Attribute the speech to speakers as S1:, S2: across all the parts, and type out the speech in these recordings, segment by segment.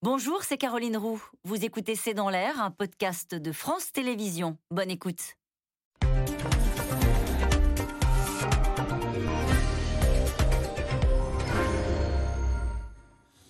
S1: Bonjour, c'est Caroline Roux. Vous écoutez C'est dans l'air, un podcast de France Télévisions. Bonne écoute.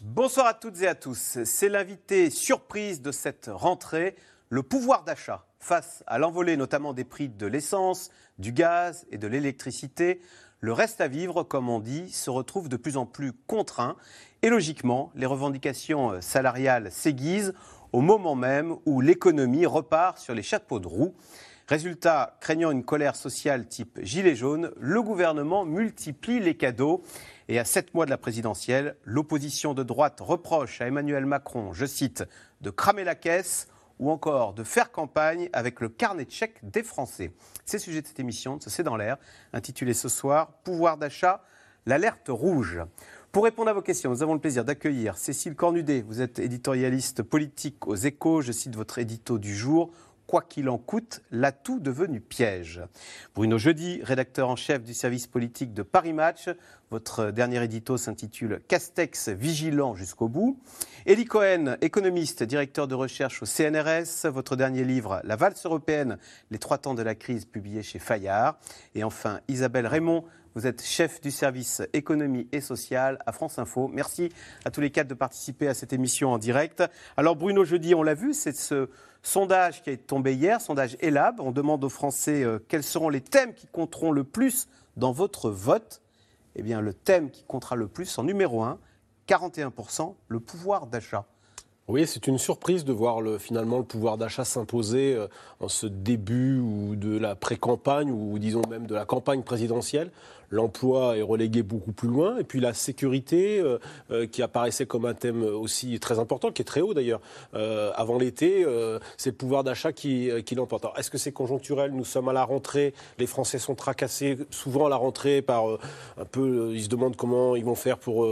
S2: Bonsoir à toutes et à tous. C'est l'invité surprise de cette rentrée, le pouvoir d'achat. Face à l'envolée notamment des prix de l'essence, du gaz et de l'électricité, le reste à vivre, comme on dit, se retrouve de plus en plus contraint. Et logiquement, les revendications salariales s'aiguisent au moment même où l'économie repart sur les chapeaux de roue. Résultat, craignant une colère sociale type gilet jaune, le gouvernement multiplie les cadeaux. Et à sept mois de la présidentielle, l'opposition de droite reproche à Emmanuel Macron, je cite, de cramer la caisse ou encore de faire campagne avec le carnet de chèques des Français. C'est le sujet de cette émission, C'est dans l'air, intitulée ce soir Pouvoir d'achat, l'alerte rouge. Pour répondre à vos questions, nous avons le plaisir d'accueillir Cécile Cornudet. Vous êtes éditorialiste politique aux échos. Je cite votre édito du jour quoi qu'il en coûte, l'atout devenu piège. Bruno Jeudi, rédacteur en chef du service politique de Paris Match, votre dernier édito s'intitule Castex vigilant jusqu'au bout. Elie Cohen, économiste, directeur de recherche au CNRS, votre dernier livre La valse européenne, les trois temps de la crise, publié chez Fayard. Et enfin, Isabelle Raymond, vous êtes chef du service économie et sociale à France Info. Merci à tous les quatre de participer à cette émission en direct. Alors Bruno Jeudi, on l'a vu, c'est ce Sondage qui est tombé hier, sondage ELAB. On demande aux Français euh, quels seront les thèmes qui compteront le plus dans votre vote. Eh bien, le thème qui comptera le plus en numéro 1, 41%, le pouvoir d'achat.
S3: Oui, c'est une surprise de voir le, finalement le pouvoir d'achat s'imposer euh, en ce début ou de la pré-campagne ou disons même de la campagne présidentielle l'emploi est relégué beaucoup plus loin, et puis la sécurité, euh, euh, qui apparaissait comme un thème aussi très important, qui est très haut d'ailleurs, euh, avant l'été, c'est le pouvoir d'achat qui, qui l'emporte. Est-ce que c'est conjoncturel? Nous sommes à la rentrée, les Français sont tracassés souvent à la rentrée par un peu, ils se demandent comment ils vont faire pour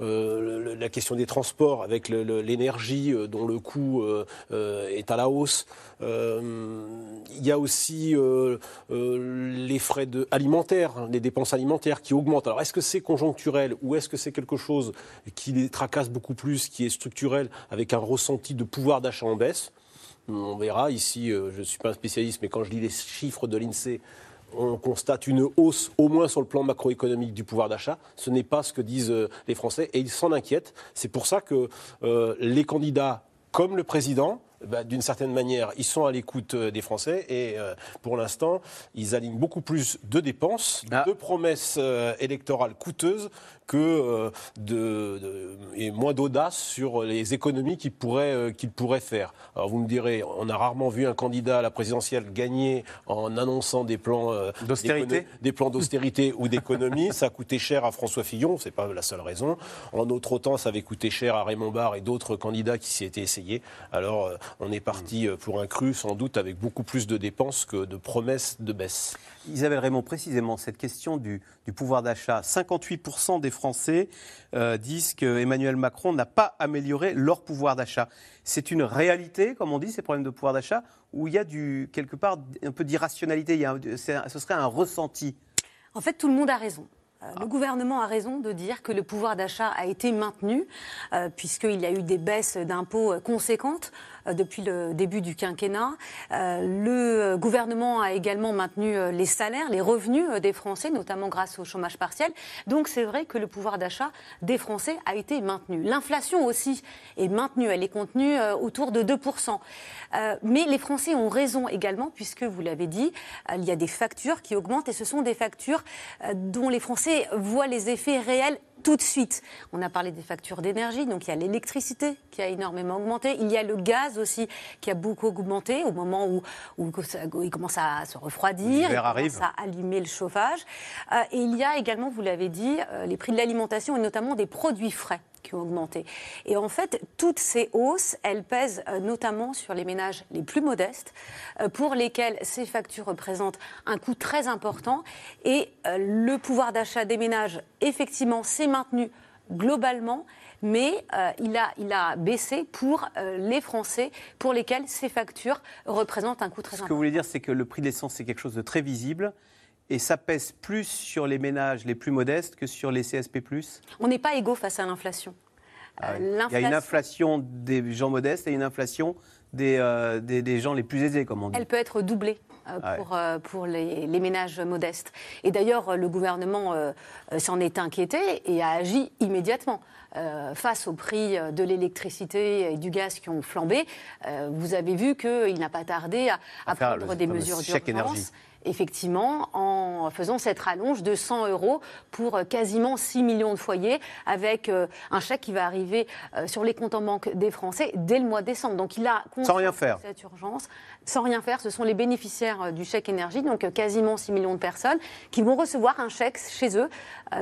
S3: la question des transports, avec l'énergie dont le coût est à la hausse. Il y a aussi les frais alimentaires, hein, les dépenses qui augmente. Alors est-ce que c'est conjoncturel ou est-ce que c'est quelque chose qui les tracasse beaucoup plus, qui est structurel, avec un ressenti de pouvoir d'achat en baisse? On verra. Ici, euh, je ne suis pas un spécialiste, mais quand je lis les chiffres de l'INSEE, on constate une hausse, au moins sur le plan macroéconomique, du pouvoir d'achat. Ce n'est pas ce que disent euh, les Français et ils s'en inquiètent. C'est pour ça que euh, les candidats, comme le président, bah, d'une certaine manière, ils sont à l'écoute euh, des Français et euh, pour l'instant, ils alignent beaucoup plus de dépenses, ah. de promesses euh, électorales coûteuses que euh, de, et moins d'audace sur les économies qu'il pourrait, euh, qu'il pourrait faire. Alors vous me direz, on a rarement vu un candidat à la présidentielle gagner en annonçant des plans
S2: d'austérité,
S3: des plans d'austérité ou d'économie. Ça a coûté cher à François Fillon, c'est pas la seule raison. En autre temps, ça avait coûté cher à Raymond Barre et d'autres candidats qui s'y étaient essayés. Alors on est parti pour un cru, sans doute avec beaucoup plus de dépenses que de promesses de baisse.
S2: Isabelle Raymond, précisément cette question du, du pouvoir d'achat, 58% des Français euh, disent que Emmanuel Macron n'a pas amélioré leur pouvoir d'achat. C'est une réalité, comme on dit, ces problèmes de pouvoir d'achat, où il y a du, quelque part un peu d'irrationalité, ce serait un ressenti?
S4: En fait, tout le monde a raison. Euh, le gouvernement a raison de dire que le pouvoir d'achat a été maintenu, euh, puisqu'il y a eu des baisses d'impôts conséquentes. Euh, depuis le début du quinquennat. Euh, le gouvernement a également maintenu euh, les salaires, les revenus des Français, notamment grâce au chômage partiel. Donc c'est vrai que le pouvoir d'achat des Français a été maintenu. L'inflation aussi est maintenue, elle est contenue autour de 2%. mais les Français ont raison également, puisque vous l'avez dit, il y a des factures qui augmentent et ce sont des factures dont les Français voient les effets réels tout de suite. On a parlé des factures d'énergie, donc il y a l'électricité qui a énormément augmenté, il y a le gaz aussi qui a beaucoup augmenté au moment où, où il commence à se refroidir, il commence à allumer le chauffage. Euh, et il y a également, vous l'avez dit, euh, les prix de l'alimentation et notamment des produits frais qui ont augmenté. Et en fait, toutes ces hausses, elles pèsent euh, notamment sur les ménages les plus modestes, pour lesquels ces factures représentent un coût très important. Et le pouvoir d'achat des ménages, effectivement, s'est maintenu globalement, mais il, a, il a baissé pour les Français pour lesquels ces factures représentent un coût très important.
S2: Ce que vous voulez dire, c'est que le prix de l'essence, c'est quelque chose de très visible et ça pèse plus sur les ménages les plus modestes que sur les CSP ⁇
S4: On n'est pas égaux face à l'inflation.
S2: Ah
S4: Euh.
S2: Il y a une inflation des gens modestes et une inflation des, euh, des, des gens les plus aisés, comme on dit.
S4: Elle peut être doublée euh,
S2: Ah ouais.
S4: pour, euh, pour les, les ménages modestes. Et d'ailleurs, euh, le gouvernement euh, euh, s'en est inquiété et a agi immédiatement. Euh, face au prix euh, de l'électricité et du gaz qui ont flambé, euh, vous avez vu qu'il n'a pas tardé à, à prendre des mesures d'urgence. Effectivement, en faisant cette rallonge de 100 euros pour euh, quasiment 6 millions de foyers, avec euh, un chèque qui va arriver euh, sur les comptes en banque des Français dès le mois de décembre. Donc il a
S2: Sans rien faire.
S4: cette urgence, sans rien faire. Ce sont les bénéficiaires du chèque énergie, donc quasiment 6 millions de personnes, qui vont recevoir un chèque chez eux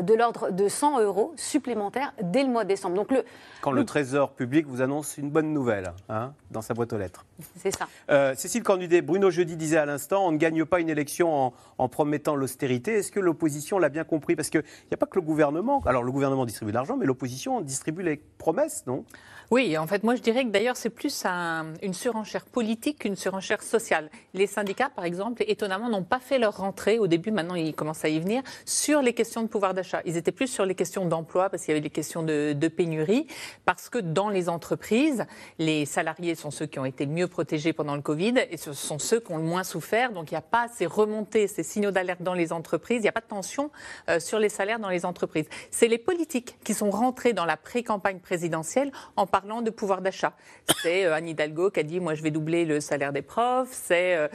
S4: de l'ordre de 100 euros supplémentaires dès le mois de décembre. Donc le,
S2: Quand le Trésor public vous annonce une bonne nouvelle hein, dans sa boîte aux lettres.
S4: c'est ça.
S2: Euh, Cécile Cornudet, Bruno Jeudi disait à l'instant, on ne gagne pas une élection en, en promettant l'austérité. Est-ce que l'opposition l'a bien compris? Parce qu'il n'y a pas que le gouvernement. Alors le gouvernement distribue de l'argent, mais l'opposition distribue les promesses, non?
S5: Oui, en fait, moi je dirais que d'ailleurs c'est plus un- une surenchère politique qu'une surenchère sociale. Les syndicats, par exemple, étonnamment, n'ont pas fait leur rentrée au début, maintenant ils commencent à y venir, sur les questions de pouvoir d'achat. Ils étaient plus sur les questions d'emploi, parce qu'il y avait des questions de, pénurie, parce que dans les entreprises, les salariés sont ceux qui ont été mieux protégés pendant le Covid, et ce sont ceux qui ont le moins souffert, donc il n'y a pas ces remontées, ces signaux d'alerte dans les entreprises, il n'y a pas de tension euh, sur les salaires dans les entreprises. C'est les politiques qui sont rentrés dans la pré-campagne présidentielle en parlant de pouvoir d'achat. C'est euh, Anne Hidalgo qui a dit moi je vais doubler le salaire des profs, c'est euh,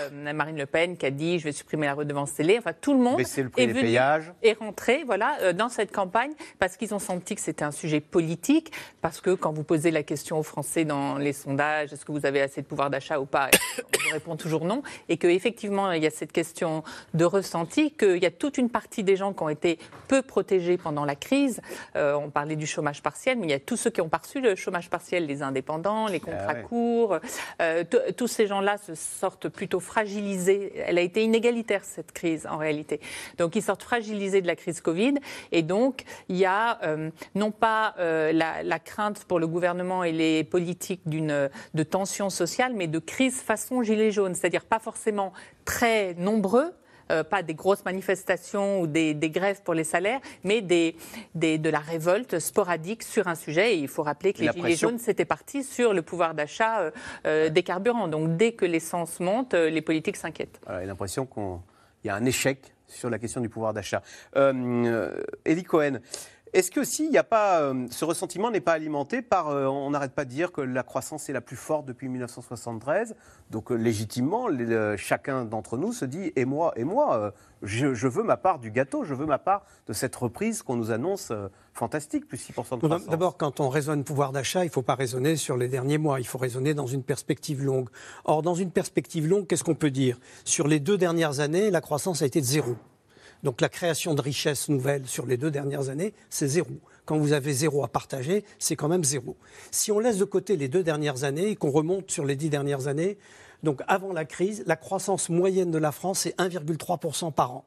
S5: euh, Marine Le Pen qui a dit je vais supprimer la redevance télé. Enfin tout le monde
S2: Baisser le prix
S5: est venu est rentré voilà dans cette campagne parce qu'ils ont senti que c'était un sujet politique. Parce que quand vous posez la question aux Français dans les sondages est-ce que vous avez assez de pouvoir d'achat ou pas on vous répond toujours non. Et que effectivement il y a cette question de ressenti qu'il y a toute une partie des gens qui ont été peu protégés pendant la crise. Euh, on parlait du chômage partiel mais il y a tous ceux qui ont pas reçu le chômage partiel les indépendants les contrats
S2: ouais.
S5: courts euh, tous ces gens-là se sortent plutôt fragilisés elle a été inégalitaire cette crise en réalité donc ils sortent fragilisés de la crise Covid et donc il y a euh, non pas euh, la, la crainte pour le gouvernement et les politiques d'une de tension sociale, mais de crise façon gilet jaune, c'est-à-dire pas forcément très nombreux. Euh, pas des grosses manifestations ou des, des grèves pour les salaires, mais des, des- de la révolte sporadique sur un sujet. Et il faut rappeler que les Gilets
S2: pression.
S5: jaunes, c'était parti sur le pouvoir d'achat euh, euh, des carburants. Donc dès que l'essence monte, les politiques s'inquiètent.
S2: Voilà, J'ai l'impression qu'il y a un échec sur la question du pouvoir d'achat. Elie Cohen, est-ce que aussi il n'y a pas euh, ce ressentiment n'est pas alimenté par euh, on n'arrête pas de dire que la croissance est la plus forte depuis 1973 donc euh, légitimement les- chacun d'entre nous se dit et moi et moi je, je veux ma part du gâteau je veux ma part de cette reprise qu'on nous annonce euh, fantastique plus 6% de croissance.
S6: D'abord, quand on raisonne pouvoir d'achat, il ne faut pas raisonner sur les derniers mois, il faut raisonner dans une perspective longue. Or, dans une perspective longue, qu'est-ce qu'on peut dire? Sur les deux dernières années, la croissance a été de zéro. Donc la création de richesses nouvelles sur les deux dernières années, c'est zéro. Quand vous avez zéro à partager, c'est quand même zéro. Si on laisse de côté les deux dernières années et qu'on remonte sur les dix dernières années, donc avant la crise, la croissance moyenne de la France, c'est 1,3% par an.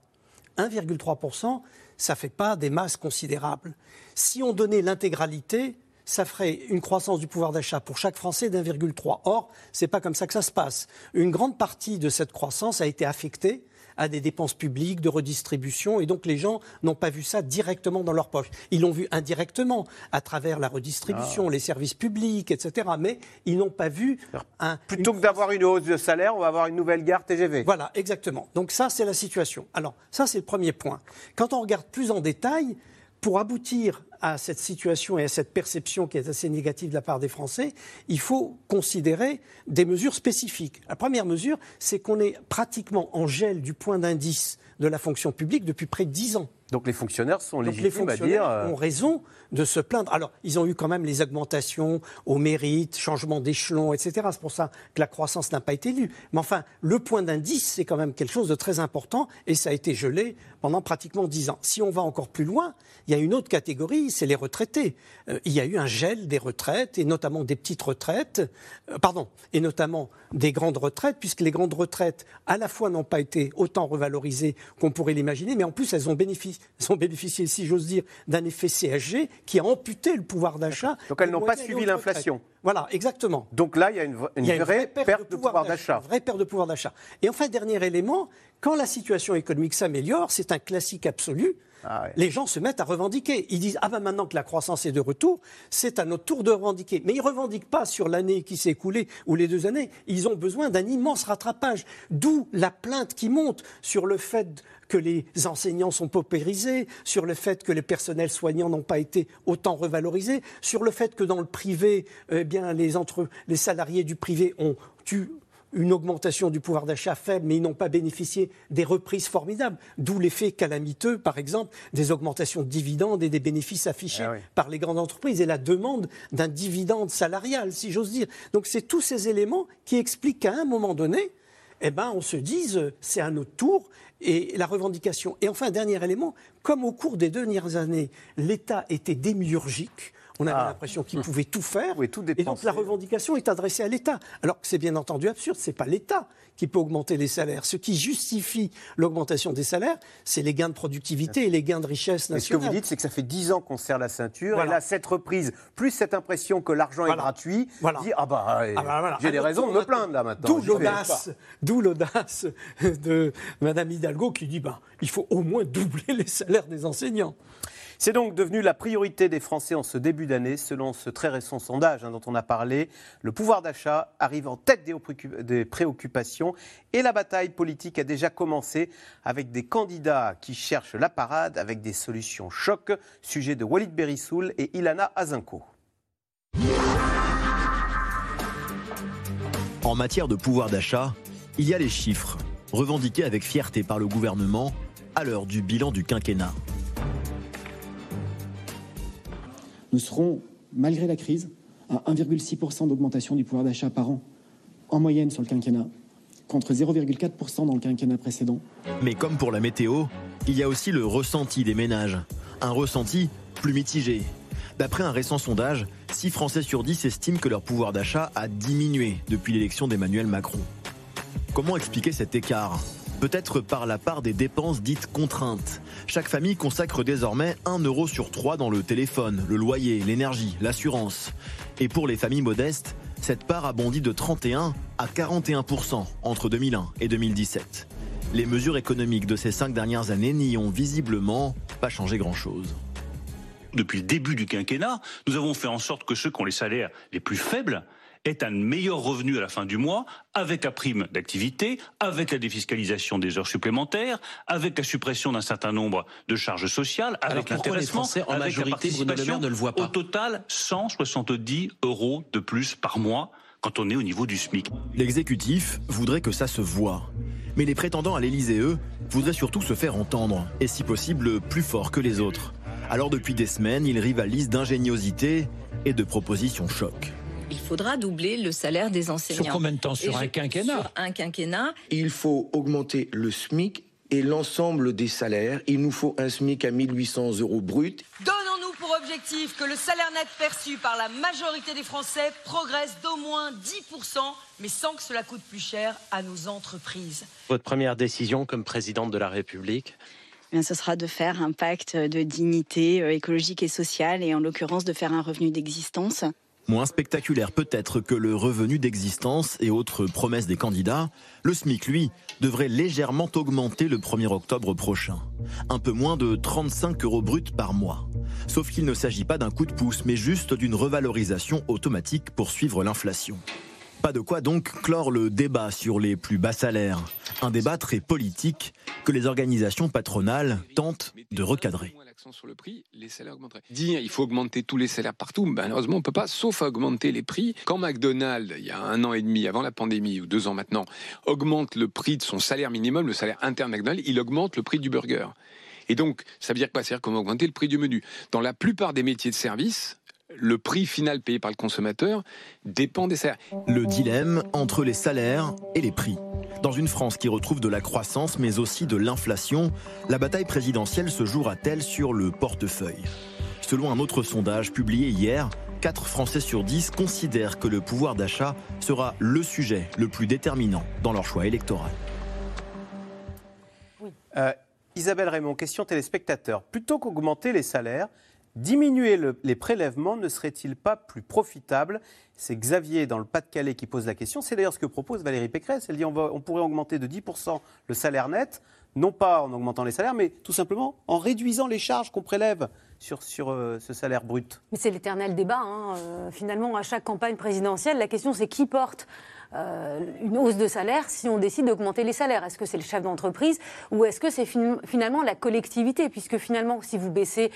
S6: 1,3%, ça ne fait pas des masses considérables. Si on donnait l'intégralité, ça ferait une croissance du pouvoir d'achat pour chaque Français d'1,3. Or, ce n'est pas comme ça que ça se passe. Une grande partie de cette croissance a été affectée à des dépenses publiques, de redistribution, et donc les gens n'ont pas vu ça directement dans leur poche. Ils l'ont vu indirectement à travers la redistribution, les services publics, etc. Mais ils n'ont pas vu un,
S2: plutôt que d'avoir une hausse de salaire on va avoir une nouvelle gare TGV
S6: voilà, exactement. Donc ça, c'est la situation. Alors, ça, c'est le premier point. Quand on regarde plus en détail, pour aboutir à cette situation et à cette perception qui est assez négative de la part des Français, il faut considérer des mesures spécifiques. La première mesure, c'est qu'on est pratiquement en gel du point d'indice de la fonction publique depuis près de 10 ans.
S2: donc les fonctionnaires sont
S6: les
S2: légitimes à
S6: fonctionnaires
S2: dire euh,
S6: ont raison de se plaindre. Alors, ils ont eu quand même les augmentations au mérite, changement d'échelon, etc. C'est pour ça que la croissance n'a pas été lue. Mais enfin, le point d'indice, c'est quand même quelque chose de très important et ça a été gelé pendant pratiquement dix ans. Si on va encore plus loin, il y a une autre catégorie, c'est les retraités. Euh, il y a eu un gel des retraites et notamment des petites retraites, euh, pardon, et notamment des grandes retraites, puisque les grandes retraites, à la fois, n'ont pas été autant revalorisées qu'on pourrait l'imaginer, mais en plus, elles ont bénéficié, elles ont bénéficié si j'ose dire, d'un effet CSG qui a amputé le pouvoir d'achat.
S2: Donc elles n'ont pas suivi l'inflation.
S6: Voilà, exactement.
S2: donc là il y a une, vraie,
S6: vraie
S2: perte de pouvoir d'achat
S6: Une vraie perte de pouvoir d'achat. Et enfin, dernier élément, quand la situation économique s'améliore, c'est un classique absolu.
S2: Ah ouais.
S6: les gens se mettent à revendiquer. Ils disent Ah ben maintenant que la croissance est de retour, c'est à notre tour de revendiquer. Mais ils ne revendiquent pas sur l'année qui s'est écoulée ou les deux années. Ils ont besoin d'un immense rattrapage. D'où la plainte qui monte sur le fait que les enseignants sont paupérisés, sur le fait que les personnels soignants n'ont pas été autant revalorisés, sur le fait que dans le privé, eh bien, les, entre, les salariés du privé ont eu une augmentation du pouvoir d'achat faible, mais ils n'ont pas bénéficié des reprises formidables. D'où l'effet calamiteux, par exemple, des augmentations de dividendes et des bénéfices affichés
S2: Ah oui.
S6: par les grandes entreprises et la demande d'un dividende salarial, si j'ose dire. Donc c'est tous ces éléments qui expliquent qu'à un moment donné, eh ben, on se dise euh, c'est à notre tour et la revendication. Et enfin, dernier élément, comme au cours des dernières années, l'État était démiurgique, on avait
S2: Ah.
S6: l'impression qu'il pouvait tout faire.
S2: Oui, tout
S6: et donc la revendication est adressée à l'État. Alors que c'est bien entendu absurde, c'est pas l'État qui peut augmenter les salaires. Ce qui justifie l'augmentation des salaires, c'est les gains de productivité et les gains de richesse
S2: Et ce que vous
S6: nationale.
S2: dites, c'est que ça fait 10 ans qu'on se serre la ceinture.
S6: Voilà.
S2: Et là, cette reprise, plus cette impression que l'argent est gratuit,
S6: Voilà.
S2: dit Ah bah,
S6: Ah bah voilà.
S2: j'ai des
S6: Alors,
S2: raisons de me plaindre là maintenant.
S6: D'où l'audace, d'où l'audace de Madame Hidalgo qui dit ben, il faut au moins doubler les salaires des enseignants.
S2: C'est donc devenu la priorité des Français en ce début d'année, selon ce très récent sondage hein, dont on a parlé. Le pouvoir d'achat arrive en tête des, préoccup- des préoccupations et la bataille politique a déjà commencé avec des candidats qui cherchent la parade avec des solutions choc. Sujet de Walid Berissoul et Ilana Azinko.
S7: En matière de pouvoir d'achat, il y a les chiffres, revendiqués avec fierté par le gouvernement à l'heure du bilan du quinquennat.
S8: Nous serons, malgré la crise, à 1,6% d'augmentation du pouvoir d'achat par an, en moyenne sur le quinquennat, contre 0,4% dans le quinquennat précédent.
S7: Mais comme pour la météo, il y a aussi le ressenti des ménages. Un ressenti plus mitigé. D'après un récent sondage, 6 Français sur 10 estiment que leur pouvoir d'achat a diminué depuis l'élection d'Emmanuel Macron. Comment expliquer cet écart? Peut-être par la part des dépenses dites contraintes. Chaque famille consacre désormais 1 euro sur 3 dans le téléphone, le loyer, l'énergie, l'assurance. Et pour les familles modestes, cette part a bondi de 31 à 41% entre 2001 et 2017. Les mesures économiques de ces cinq dernières années n'y ont visiblement pas changé grand-chose.
S9: Depuis le début du quinquennat, nous avons fait en sorte que ceux qui ont les salaires les plus faibles aient un meilleur revenu à la fin du mois, avec la prime d'activité, avec la défiscalisation des heures supplémentaires, avec la suppression d'un certain nombre de charges sociales, avec l'intéressement,
S10: Français, en
S9: avec la
S10: majorité, Bruno Le Maire,
S9: participation.
S10: ne le voient pas
S9: Au total, 170 euros de plus par mois quand on est au niveau du SMIC.
S7: L'exécutif voudrait que ça se voie. Mais les prétendants à l'Élysée, eux, voudraient surtout se faire entendre, et si possible plus fort que les autres. Alors depuis des semaines, ils rivalisent d'ingéniosité et de propositions choc.
S11: Il faudra doubler le salaire des enseignants.
S10: Sur combien de temps Sur
S11: Et
S10: un
S11: je-
S10: quinquennat
S11: Sur un quinquennat.
S12: Il faut augmenter le SMIC et l'ensemble des salaires. Il nous faut un SMIC à 1800 euros brut.
S13: Donnons-nous pour objectif que le salaire net perçu par la majorité des Français progresse d'au moins 10%, mais sans que cela coûte plus cher à nos entreprises.
S14: Votre première décision comme présidente de la République
S15: Eh bien, ce sera de faire un pacte de dignité euh, écologique et sociale, et en l'occurrence de faire un revenu d'existence.
S7: Moins spectaculaire peut-être que le revenu d'existence et autres promesses des candidats, le SMIC, lui, devrait légèrement augmenter le 1er octobre prochain. Un peu moins de 35 euros bruts par mois. Sauf qu'il ne s'agit pas d'un coup de pouce, mais juste d'une revalorisation automatique pour suivre l'inflation. Pas de quoi donc clore le débat sur les plus bas salaires. Un débat très politique que les organisations patronales tentent de recadrer.
S16: Sur le prix, les salaires augmenteraient. Dire il faut augmenter tous les salaires partout, ben, malheureusement on peut pas, sauf augmenter les prix. Quand McDonald's, il y a un an et demi, avant la pandémie, ou deux ans maintenant, augmente le prix de son salaire minimum, le salaire interne McDonald's, il augmente le prix du burger. Et donc, ça veut dire quoi? C'est-à-dire qu'on va augmenter le prix du menu. Dans la plupart des métiers de service, le prix final payé par le consommateur dépend des salaires.
S7: Le dilemme entre les salaires et les prix. Dans une France qui retrouve de la croissance mais aussi de l'inflation, la bataille présidentielle se jouera-t-elle sur le portefeuille? Selon un autre sondage publié hier, 4 Français sur 10 considèrent que le pouvoir d'achat sera le sujet le plus déterminant dans leur choix électoral.
S2: Euh, Isabelle Raymond, question téléspectateur. Plutôt qu'augmenter les salaires, diminuer le- les prélèvements ne serait-il pas plus profitable? C'est Xavier dans le Pas-de-Calais qui pose la question. C'est d'ailleurs ce que propose Valérie Pécresse. Elle dit on, pourrait augmenter de 10% le salaire net, non pas en augmentant les salaires, mais tout simplement en réduisant les charges qu'on prélève sur, sur euh, ce salaire brut.
S4: Mais c'est l'éternel débat. hein. Euh, finalement, à chaque campagne présidentielle, la question c'est qui porte euh, une hausse de salaire si on décide d'augmenter les salaires? Est-ce que c'est le chef d'entreprise ou est-ce que c'est fin- finalement la collectivité? Puisque finalement, si vous baissez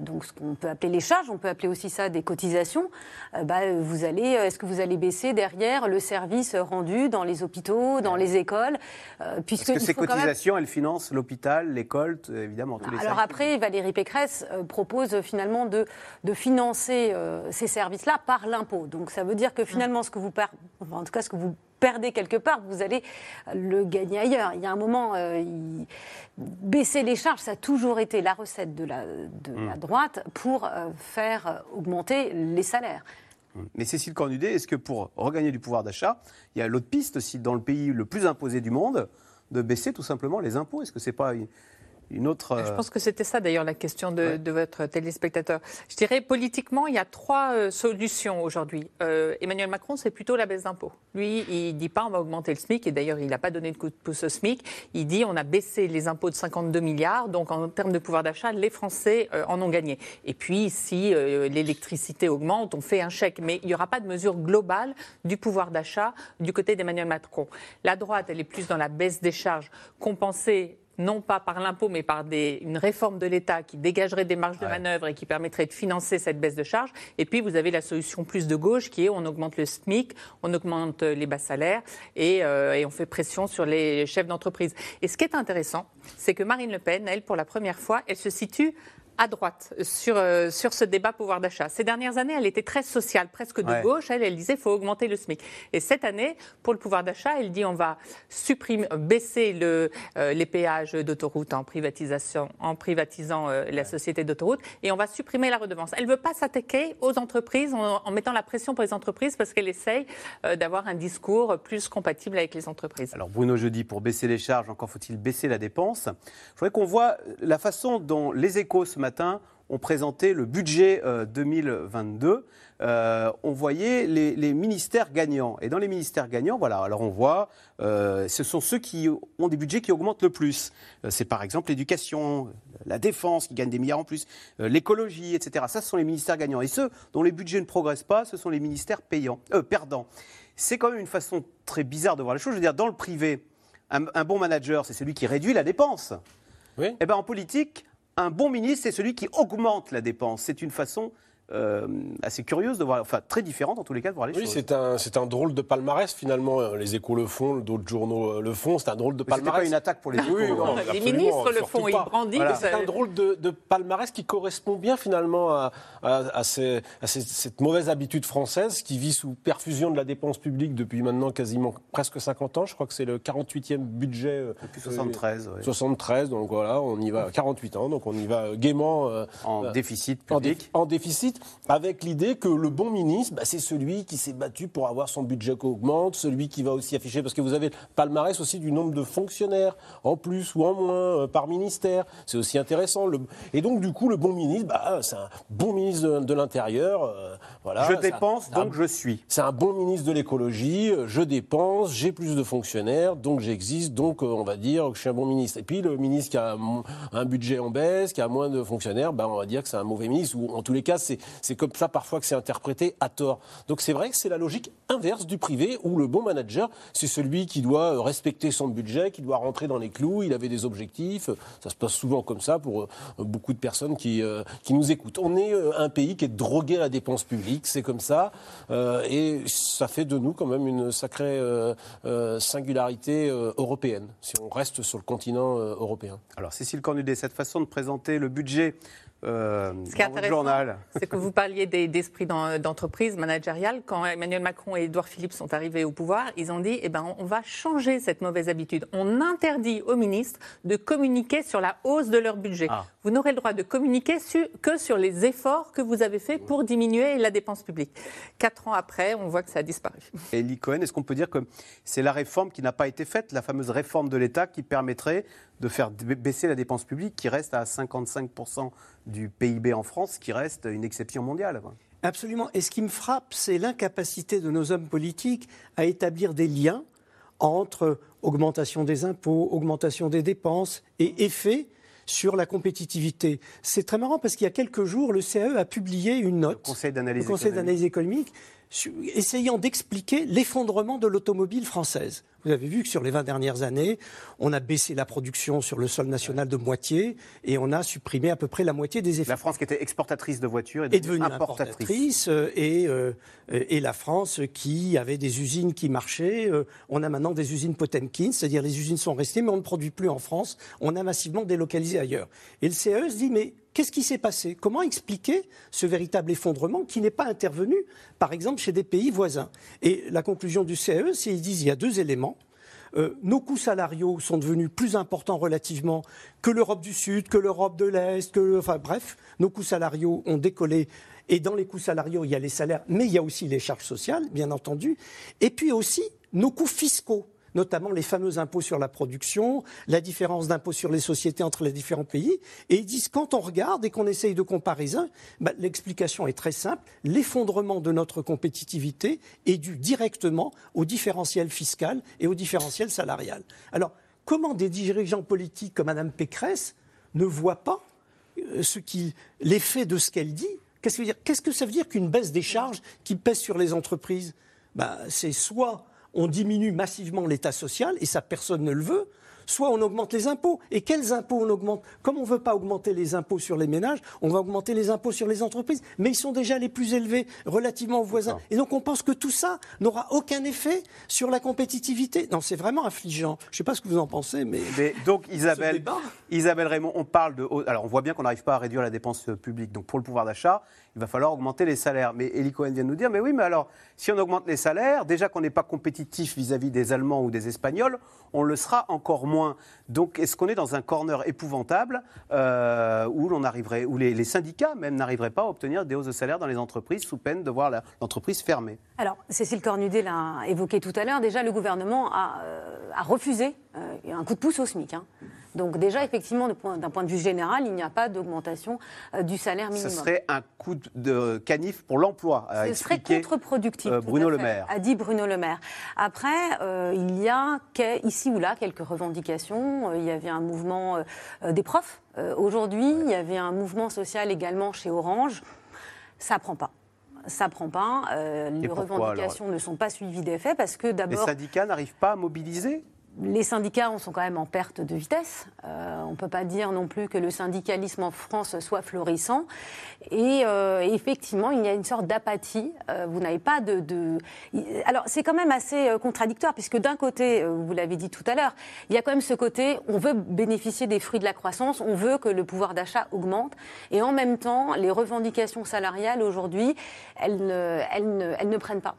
S4: donc ce qu'on peut appeler les charges, on peut appeler aussi ça des cotisations, euh, bah, vous allez, est-ce que vous allez baisser derrière le service rendu dans les hôpitaux, dans les écoles euh, puisque
S2: Parce que ces
S4: même-
S2: cotisations, elles financent l'hôpital, l'école, évidemment, tous les
S4: alors
S2: services.
S4: après, Valérie Pécresse euh, propose euh, finalement de, de financer euh, ces services-là par l'impôt. Donc ça veut dire que finalement, ce que vous enfin, en tout cas, ce que vous perdez quelque part, vous allez le gagner ailleurs. Il y a un moment, euh, il- baisser les charges, ça a toujours été la recette de la, de la droite pour euh, faire euh, augmenter les salaires.
S2: Mais Cécile Cornudet, est-ce que pour regagner du pouvoir d'achat, il y a l'autre piste aussi dans le pays le plus imposé du monde, de baisser tout simplement les impôts? Est-ce que c'est pas une, une autre...
S5: Je
S2: euh,
S5: pense que c'était ça d'ailleurs la question de, de votre téléspectateur. Je dirais politiquement, il y a trois euh, solutions aujourd'hui. Euh, Emmanuel Macron, c'est plutôt la baisse d'impôts. Lui, il dit pas on va augmenter le SMIC, et d'ailleurs il n'a pas donné de coup de pouce au SMIC. Il dit on a baissé les impôts de 52 milliards, donc en termes de pouvoir d'achat, les Français euh, en ont gagné. Et puis si l'électricité augmente, on fait un chèque, mais il n'y aura pas de mesure globale du pouvoir d'achat du côté d'Emmanuel Macron. La droite, elle est plus dans la baisse des charges, compensée non pas par l'impôt, mais par des- une réforme de l'État qui dégagerait des marges de manœuvre et qui permettrait de financer cette baisse de charges. Et puis, vous avez la solution plus de gauche qui est on augmente le SMIC, on augmente les bas salaires et, euh, et on fait pression sur les chefs d'entreprise. Et ce qui est intéressant, c'est que Marine Le Pen, elle, pour la première fois, elle se situe à droite sur, euh, sur ce débat pouvoir d'achat. Ces dernières années, elle était très sociale, presque de
S2: Ouais.
S5: gauche. Elle, elle disait faut augmenter le SMIC. Et cette année, pour le pouvoir d'achat, elle dit on va supprimer, baisser le, euh, les péages d'autoroute en privatisation, en privatisant euh, la société d'autoroute, et on va supprimer la redevance. Elle veut pas s'attaquer aux entreprises en, en mettant la pression pour les entreprises parce qu'elle essaye d'avoir un discours plus compatible avec les entreprises.
S2: Alors Bruno Jeudi, pour baisser les charges, encore faut-il baisser la dépense. Je voudrais qu'on voit la façon dont les échos ce matin ont présenté le budget euh, 2022. Euh, on voyait les, les ministères gagnants. Et dans les ministères gagnants, voilà, alors on voit, euh, ce sont ceux qui ont des budgets qui augmentent le plus. Euh, C'est par exemple l'éducation, la défense qui gagne des milliards en plus, euh, l'écologie, etc. Ça, ce sont les ministères gagnants. Et ceux dont les budgets ne progressent pas, ce sont les ministères payants, euh, perdants. C'est quand même une façon très bizarre de voir les choses. Je veux dire, dans le privé, un, un bon manager, c'est celui qui réduit la dépense.
S3: Oui.
S2: Eh ben, en politique, un bon ministre, c'est celui qui augmente la dépense. C'est une façon euh, assez curieuse de voir, enfin très différente en tous les cas de voir les
S3: Oui,
S2: choses.
S3: c'est un, c'est un drôle de palmarès finalement. Euh, Les échos le font, d'autres journaux euh, le font. C'est un drôle de
S2: Mais
S3: palmarès.
S2: pas une attaque pour les échos.
S3: Oui, non,
S5: Les ministres le font, ils brandissent.
S3: Voilà. C'est un drôle de, de palmarès qui correspond bien finalement à, à- à ces- à ces- cette mauvaise habitude française qui vit sous perfusion de la dépense publique depuis maintenant quasiment presque 50 ans. Je crois que c'est le 48e budget. euh,
S2: Depuis 73, ouais.
S3: 73, donc voilà, on y va 48 ans, donc on y va gaiement. euh,
S2: en
S3: euh,
S2: déficit
S3: en, dé-
S2: public.
S3: en déficit, avec l'idée que le bon ministre, bah, c'est celui qui s'est battu pour avoir son budget qui augmente, celui qui va aussi afficher, parce que vous avez le palmarès aussi du nombre de fonctionnaires, en plus ou en moins, euh, par ministère. C'est aussi intéressant. Le- Et donc, du coup, le bon ministre, bah, c'est un bon ministre de, de l'Intérieur. euh, voilà,
S2: je dépense, donc je suis.
S3: c'est un bon ministre de l'écologie, euh, je dépense, j'ai plus de fonctionnaires, donc j'existe, donc euh, on va dire que je suis un bon ministre. Et puis le ministre qui a un budget en baisse, qui a moins de fonctionnaires, ben, on va dire que c'est un mauvais ministre, ou en tous les cas, c'est c'est comme ça parfois que c'est interprété à tort. Donc c'est vrai que c'est la logique inverse du privé, où le bon manager, c'est celui qui doit euh, respecter son budget, qui doit rentrer dans les clous, il avait des objectifs. Ça se passe souvent comme ça pour euh, beaucoup de personnes qui, euh, qui nous écoutent. On est un pays qui est drogué à la dépense publique, c'est comme ça, et ça fait de nous quand même une sacrée singularité européenne, si on reste sur le continent européen.
S2: Alors Cécile Cornudet, cette façon de présenter le budget euh,
S5: Ce qui est intéressant,
S2: journal.
S5: c'est que vous parliez des- d'esprit d'en- d'entreprise managériale. Quand Emmanuel Macron et Édouard Philippe sont arrivés au pouvoir, ils ont dit eh ben, on va changer cette mauvaise habitude. On interdit aux ministres de communiquer sur la hausse de leur budget.
S2: Ah.
S5: Vous n'aurez le droit de communiquer su- que sur les efforts que vous avez faits pour diminuer la dépense publique. Quatre ans après, on voit que ça a disparu.
S2: Elie Cohen, est-ce qu'on peut dire que c'est la réforme qui n'a pas été faite, la fameuse réforme de l'État qui permettrait de faire ba- baisser la dépense publique qui reste à 55% du PIB en France, qui reste une exception mondiale quoi.
S6: Absolument. Et ce qui me frappe, c'est l'incapacité de nos hommes politiques à établir des liens entre augmentation des impôts, augmentation des dépenses et effet sur la compétitivité. C'est très marrant parce qu'il y a quelques jours, le CAE a publié une note,
S2: le Conseil d'analyse
S6: le Conseil d'analyse économique, essayant d'expliquer l'effondrement de l'automobile française. Vous avez vu que sur les 20 dernières années, on a baissé la production sur le sol national de moitié et on a supprimé à peu près la moitié des effets.
S2: La France qui était exportatrice de voitures est,
S6: est devenue importatrice. euh, et, euh, et la France qui avait des usines qui marchaient, euh, on a maintenant des usines Potemkin, c'est-à-dire les usines sont restées mais on ne produit plus en France, on a massivement délocalisé ailleurs. Et le CAE se dit mais Qu'est-ce qui s'est passé? Comment expliquer ce véritable effondrement qui n'est pas intervenu, par exemple, chez des pays voisins? Et la conclusion du CAE, c'est qu'ils disent qu'il y a deux éléments. Euh, nos coûts salariaux sont devenus plus importants relativement que l'Europe du Sud, que l'Europe de l'Est, que, enfin bref, nos coûts salariaux ont décollé. Et dans les coûts salariaux, il y a les salaires, mais il y a aussi les charges sociales, bien entendu. Et puis aussi nos coûts fiscaux notamment les fameux impôts sur la production, la différence d'impôts sur les sociétés entre les différents pays. Et ils disent, quand on regarde et qu'on essaye de comparaison, bah, l'explication est très simple. L'effondrement de notre compétitivité est dû directement au différentiel fiscal et au différentiel salarial. Alors, comment des dirigeants politiques comme Mme Pécresse ne voient pas euh, ce qui, l'effet de ce qu'elle dit? Qu'est-ce que, Qu'est-ce que ça veut dire qu'une baisse des charges qui pèse sur les entreprises? Bah, C'est soit on diminue massivement l'État social, et ça personne ne le veut, soit on augmente les impôts. Et quels impôts on augmente? Comme on ne veut pas augmenter les impôts sur les ménages, on va augmenter les impôts sur les entreprises. Mais ils sont déjà les plus élevés relativement aux voisins. Et donc on pense que tout ça n'aura aucun effet sur la compétitivité. Non, c'est vraiment affligeant. Je ne sais pas ce que vous en pensez, mais...
S2: mais donc Isabelle, Isabelle Raymond, on parle de... Alors on voit bien qu'on n'arrive pas à réduire la dépense publique. Donc pour le pouvoir d'achat, il va falloir augmenter les salaires. Mais Eli Cohen vient de nous dire, mais oui, mais alors, si on augmente les salaires, déjà qu'on n'est pas compétitif vis-à-vis des Allemands ou des Espagnols, on le sera encore moins. Donc, est-ce qu'on est dans un corner épouvantable euh, où, l'on arriverait, où les, syndicats même n'arriveraient pas à obtenir des hausses de salaire dans les entreprises sous peine de voir l'entreprise fermée?
S4: Alors, Cécile Cornudet l'a évoqué tout à l'heure. Déjà, le gouvernement a, euh, refusé euh, un coup de pouce au SMIC. hein. Donc déjà, effectivement, d'un point de vue général, il n'y a pas d'augmentation euh, du salaire
S2: Ce
S4: minimum.
S2: serait un coup de canif pour l'emploi,
S4: Ce serait contre-productif.
S2: euh, Bruno Le Maire.
S4: A dit Bruno Le Maire. Après, euh, il y a ici ou là quelques revendications. Il y avait un mouvement des profs. Euh, Aujourd'hui, il y avait un mouvement social également chez Orange. Ça prend pas. Ça prend pas. Euh, les
S2: pourquoi,
S4: revendications ne sont pas suivies d'effet parce que
S2: Les
S4: d'abord.
S2: syndicats n'arrivent pas à mobiliser
S4: Les syndicats on sont quand même en perte de vitesse. Euh, on ne peut pas dire non plus que le syndicalisme en France soit florissant. Et euh, effectivement, il y a une sorte d'apathie. Euh, vous n'avez pas de. Alors, c'est quand même assez contradictoire, puisque d'un côté, vous l'avez dit tout à l'heure, il y a quand même ce côté on veut bénéficier des fruits de la croissance, on veut que le pouvoir d'achat augmente. Et en même temps, les revendications salariales aujourd'hui, elles ne prennent pas.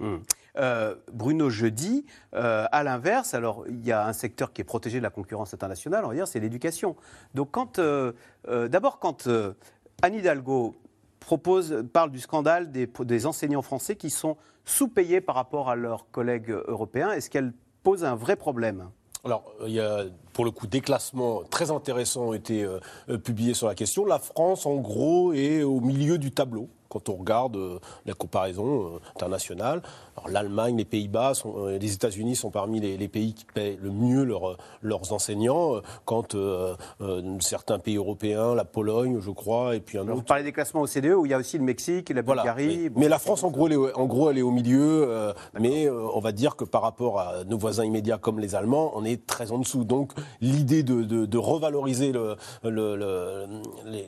S2: Hmm. Euh, Bruno Jeudi, euh, à l'inverse, alors il y a un secteur qui est protégé de la concurrence internationale, on va dire, c'est l'éducation. Donc quand, euh, euh, d'abord quand Anne Hidalgo propose, parle du scandale des, des enseignants français qui sont sous-payés par rapport à leurs collègues européens, est-ce qu'elle pose un vrai problème?
S3: Alors, il y a pour le coup des classements très intéressants ont été euh, publiés sur la question. La France, en gros, est au milieu du tableau quand on regarde euh, la comparaison euh, internationale. L'Allemagne, les Pays-Bas, euh, les États-Unis sont parmi les, les pays qui paient le mieux leurs- leurs enseignants. Quand certains pays européens, la Pologne, je crois, et puis un
S2: Alors, Vous
S3: autre.
S2: parlez des classements OCDE où il y a aussi le Mexique la
S3: Voilà,
S2: Bulgarie. Bon,
S3: mais la France, en gros, elle est, en gros, elle est au milieu. mais on va dire que par rapport à nos voisins immédiats comme les Allemands, on est très en dessous. Donc l'idée de, de- revaloriser le- le- le-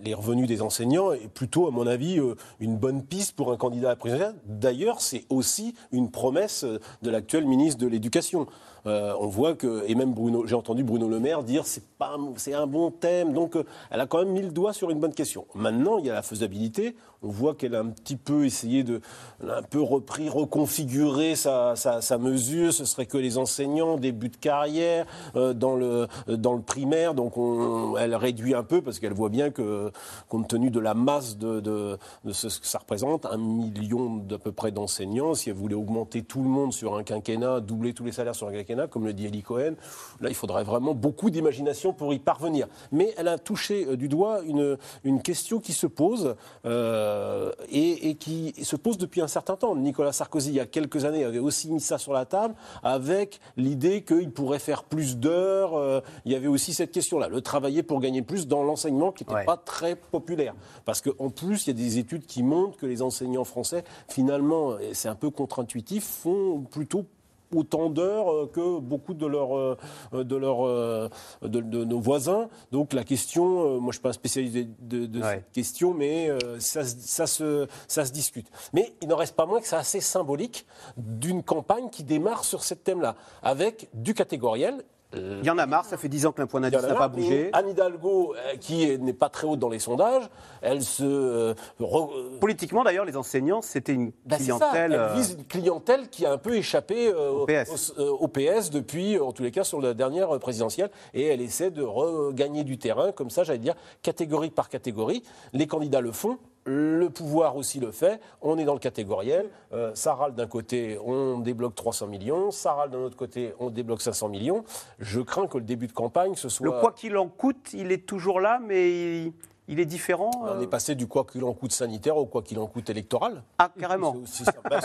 S3: les, revenus des enseignants est plutôt, à mon avis, euh, une bonne piste pour un candidat à la présidentielle. D'ailleurs, c'est aussi une promesse euh, de l'actuel ministre de l'Éducation. Euh, on voit que, et même Bruno, j'ai entendu Bruno Le Maire dire c'est pas, c'est un bon thème, donc elle a quand même mis le doigt sur une bonne question. Maintenant, il y a la faisabilité. On voit qu'elle a un petit peu essayé de, un peu repris, reconfigurer sa, mesure. Ce serait que les enseignants début de carrière euh, dans le dans le primaire, donc on, elle réduit un peu parce qu'elle voit bien que, compte tenu de la masse de, de, ce que ça représente, un million d'à peu près d'enseignants, si elle voulait augmenter tout le monde sur un quinquennat, doubler tous les salaires sur un quinquennat, comme le dit Eli Cohen, là il faudrait vraiment beaucoup d'imagination pour y parvenir. Mais elle a touché euh, du doigt une, une question qui se pose. Euh, euh, et, et qui se pose depuis un certain temps. Nicolas Sarkozy, il y a quelques années, avait aussi mis ça sur la table avec l'idée qu'il pourrait faire plus d'heures. euh, il y avait aussi cette question-là, le travailler pour gagner plus dans l'enseignement qui n'était
S2: Ouais.
S3: pas très populaire. Parce qu'en plus, il y a des études qui montrent que les enseignants français, finalement, et c'est un peu contre-intuitif, font plutôt autant d'heures euh, que beaucoup de leurs euh, de leurs euh, de, de nos voisins. Donc la question, moi je suis pas un spécialiste de, cette question, mais ça, se- ça se ça se discute. Mais il n'en reste pas moins que c'est assez symbolique d'une campagne qui démarre sur ce thème-là, avec du catégoriel.
S2: Il y en a marre, ça fait 10 ans que le point
S3: Il y
S2: d'indice n'a pas bougé.
S3: Anne Hidalgo, euh, qui est- n'est pas très haute dans les sondages, elle se. euh, re-
S2: Politiquement, d'ailleurs, les enseignants, c'était une
S3: bah,
S2: clientèle.
S3: elle
S2: euh,
S3: vise une clientèle qui a un peu échappé euh,
S2: Au
S3: au,
S2: PS.
S3: au- euh, au PS depuis, en tous les cas, sur la dernière présidentielle. Et elle essaie de regagner du terrain, comme ça, j'allais dire, catégorie par catégorie. Les candidats le font. Le pouvoir aussi le fait. On est dans le catégoriel. Euh, ça râle d'un côté, on débloque 300 millions. Ça râle d'un autre côté, on débloque 500 millions. Je crains que le début de campagne, ce soit.
S2: Le quoi qu'il en coûte, il est toujours là, mais il est différent.
S3: On
S2: euh,
S3: est passé du quoi qu'il en coûte sanitaire au quoi qu'il en coûte électoral.
S2: Ah, carrément.
S3: Bah,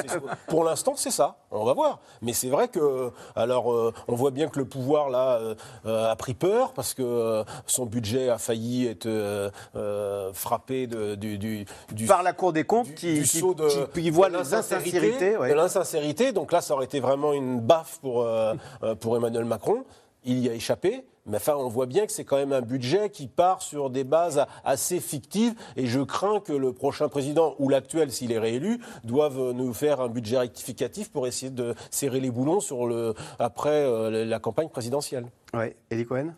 S3: pour l'instant, c'est ça. On va voir. Mais c'est vrai que, alors, euh, on voit bien que le pouvoir là euh, euh, a pris peur parce que euh, son budget a failli être euh, euh, frappé de- du, du, du-
S2: Par la Cour des comptes, qui,
S3: du
S2: qui-
S3: saut de,
S2: qui- qui voit insincérités. ouais.
S3: l'insincérité. Donc là, ça aurait été vraiment une baffe pour, euh, euh, pour Emmanuel Macron. Il y a échappé. Mais enfin, on voit bien que c'est quand même un budget qui part sur des bases assez fictives. Et je crains que le prochain président, ou l'actuel, s'il est réélu, doive nous faire un budget rectificatif pour essayer de serrer les boulons sur le, après euh, la campagne présidentielle.
S2: Elie Cohen?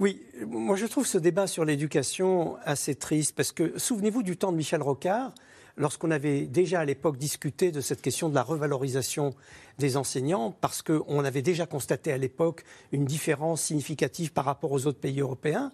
S6: Oui, moi je trouve ce débat sur l'éducation assez triste parce que souvenez-vous du temps de Michel Rocard, lorsqu'on avait déjà à l'époque discuté de cette question de la revalorisation des enseignants, parce qu'on avait déjà constaté à l'époque une différence significative par rapport aux autres pays européens.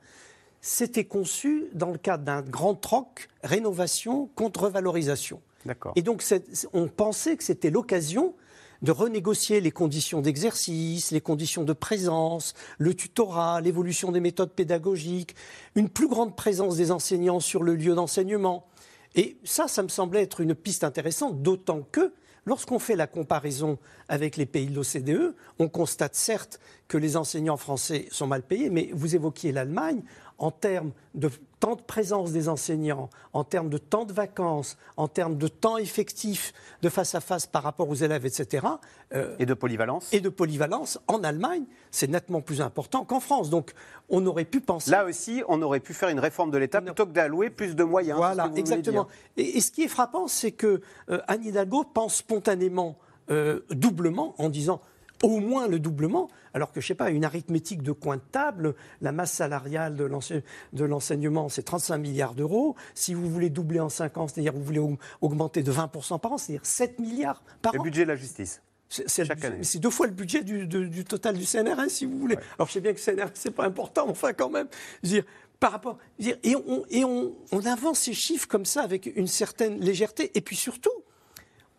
S6: C'était conçu dans le cadre d'un grand troc rénovation contre revalorisation.
S2: D'accord.
S6: Et donc, on pensait que c'était l'occasion de renégocier les conditions d'exercice, les conditions de présence, le tutorat, l'évolution des méthodes pédagogiques, une plus grande présence des enseignants sur le lieu d'enseignement. Et ça, ça me semblait être une piste intéressante, d'autant que lorsqu'on fait la comparaison avec les pays de l'OCDE, on constate certes que les enseignants français sont mal payés, mais vous évoquiez l'Allemagne, en termes de temps de présence des enseignants, en termes de temps de vacances, en termes de temps effectif de face à face par rapport aux élèves, etc. euh,
S2: Et de polyvalence
S6: et de polyvalence, en Allemagne, c'est nettement plus important qu'en France. Donc, on aurait pu penser.
S2: Là aussi, on aurait pu faire une réforme de l'État plutôt que d'allouer plus de moyens.
S6: Voilà, exactement. et ce qui est frappant, c'est que euh, Anne Hidalgo pense spontanément euh, doublement en disant au moins le doublement, alors que, je sais pas, une arithmétique de coin de table, la masse salariale de l'ense- de l'enseignement, c'est 35 milliards d'euros. Si vous voulez doubler en 5 ans, c'est-à-dire vous voulez aug- augmenter de 20% par an, c'est-à-dire 7 milliards par
S2: Le
S6: an.
S2: budget de la justice.
S6: C'est le deux fois le budget du, du total du CNRS, si vous voulez. Alors je sais bien que le CNRS, c'est pas important, mais enfin quand même. Je veux dire, par rapport, je veux dire, et on, et on, on avance ces chiffres comme ça avec une certaine légèreté. Et puis surtout,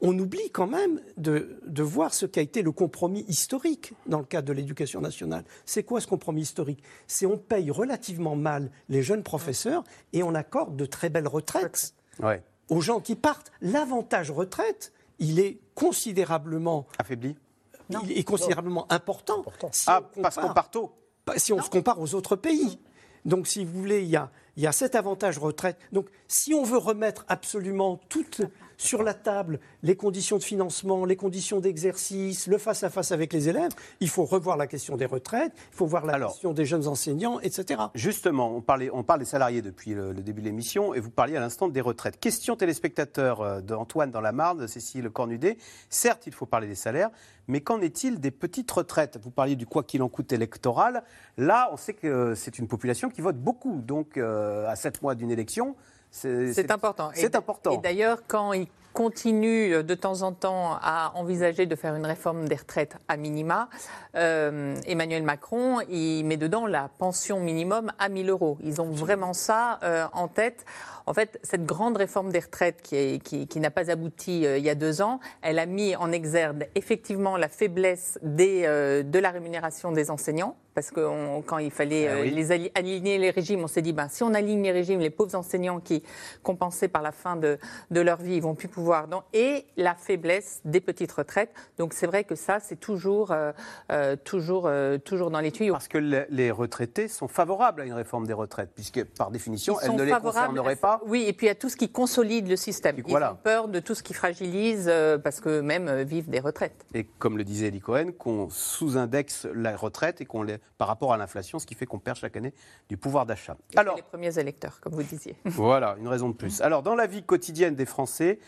S6: on oublie quand même de, de voir ce qu'a été le compromis historique dans le cadre de l'éducation nationale. C'est quoi ce compromis historique? C'est on paye relativement mal les jeunes professeurs et on accorde de très belles retraites
S2: Ouais.
S6: aux gens qui partent. L'avantage retraite, il est considérablement
S2: affaibli?
S6: Il est considérablement important. si
S2: Ah,
S6: on
S2: parce qu'on part tôt.
S6: Si on se compare aux autres pays. Donc, si vous voulez, il y a, il y a cet avantage retraite. Donc, si on veut remettre absolument toutes sur la table les conditions de financement, les conditions d'exercice, le face-à-face avec les élèves, il faut revoir la question des retraites, il faut voir la question des jeunes enseignants, etc.
S2: Justement, on, parlait, on parle des salariés depuis le, le début de l'émission et vous parliez à l'instant des retraites. Question téléspectateur euh, d'Antoine dans la Marne, de Cécile Cornudet. Certes, il faut parler des salaires, mais qu'en est-il des petites retraites? Vous parliez du quoi qu'il en coûte électoral. Là, on sait que c'est une population qui vote beaucoup. Donc, euh, à sept mois d'une élection, c'est
S5: important. Et
S2: C'est important.
S5: Et d'ailleurs, quand il continue euh, de temps en temps à envisager de faire une réforme des retraites à minima, euh, Emmanuel Macron, il met dedans la pension minimum à 1000 euros. Ils ont vraiment ça euh, en tête. En fait, cette grande réforme des retraites qui, est- qui- qui n'a pas abouti euh, il y a deux ans, elle a mis en exergue effectivement la faiblesse des, de la rémunération des enseignants Parce que on- quand il fallait
S2: Ah
S5: euh,
S2: oui.
S5: les ali- aligner les régimes, on s'est dit, ben, si on aligne les régimes, les pauvres enseignants qui, compensés par la fin de, de leur vie, ils vont plus pouvoir. Donc, et la faiblesse des petites retraites. Donc c'est vrai que ça, c'est toujours, euh, euh, toujours, euh, toujours dans les tuyaux.
S2: Parce que le- les retraités sont favorables à une réforme des retraites, puisque par définition,
S5: Ils
S2: elles ne les
S5: favorables
S2: concerneraient
S5: à
S2: pas.
S5: Oui, et puis à tout ce qui consolide le système. Ils
S2: voilà.
S5: ont peur de tout ce qui fragilise, euh, parce que même euh, vivent des retraites.
S2: Et comme le disait Elie Cohen, qu'on sous-indexe la retraite et qu'on les, par rapport à l'inflation, ce qui fait qu'on perd chaque année du pouvoir d'achat.
S5: Alors, les premiers électeurs, comme vous disiez.
S2: Voilà, une raison de plus. Alors, dans la vie quotidienne des Français,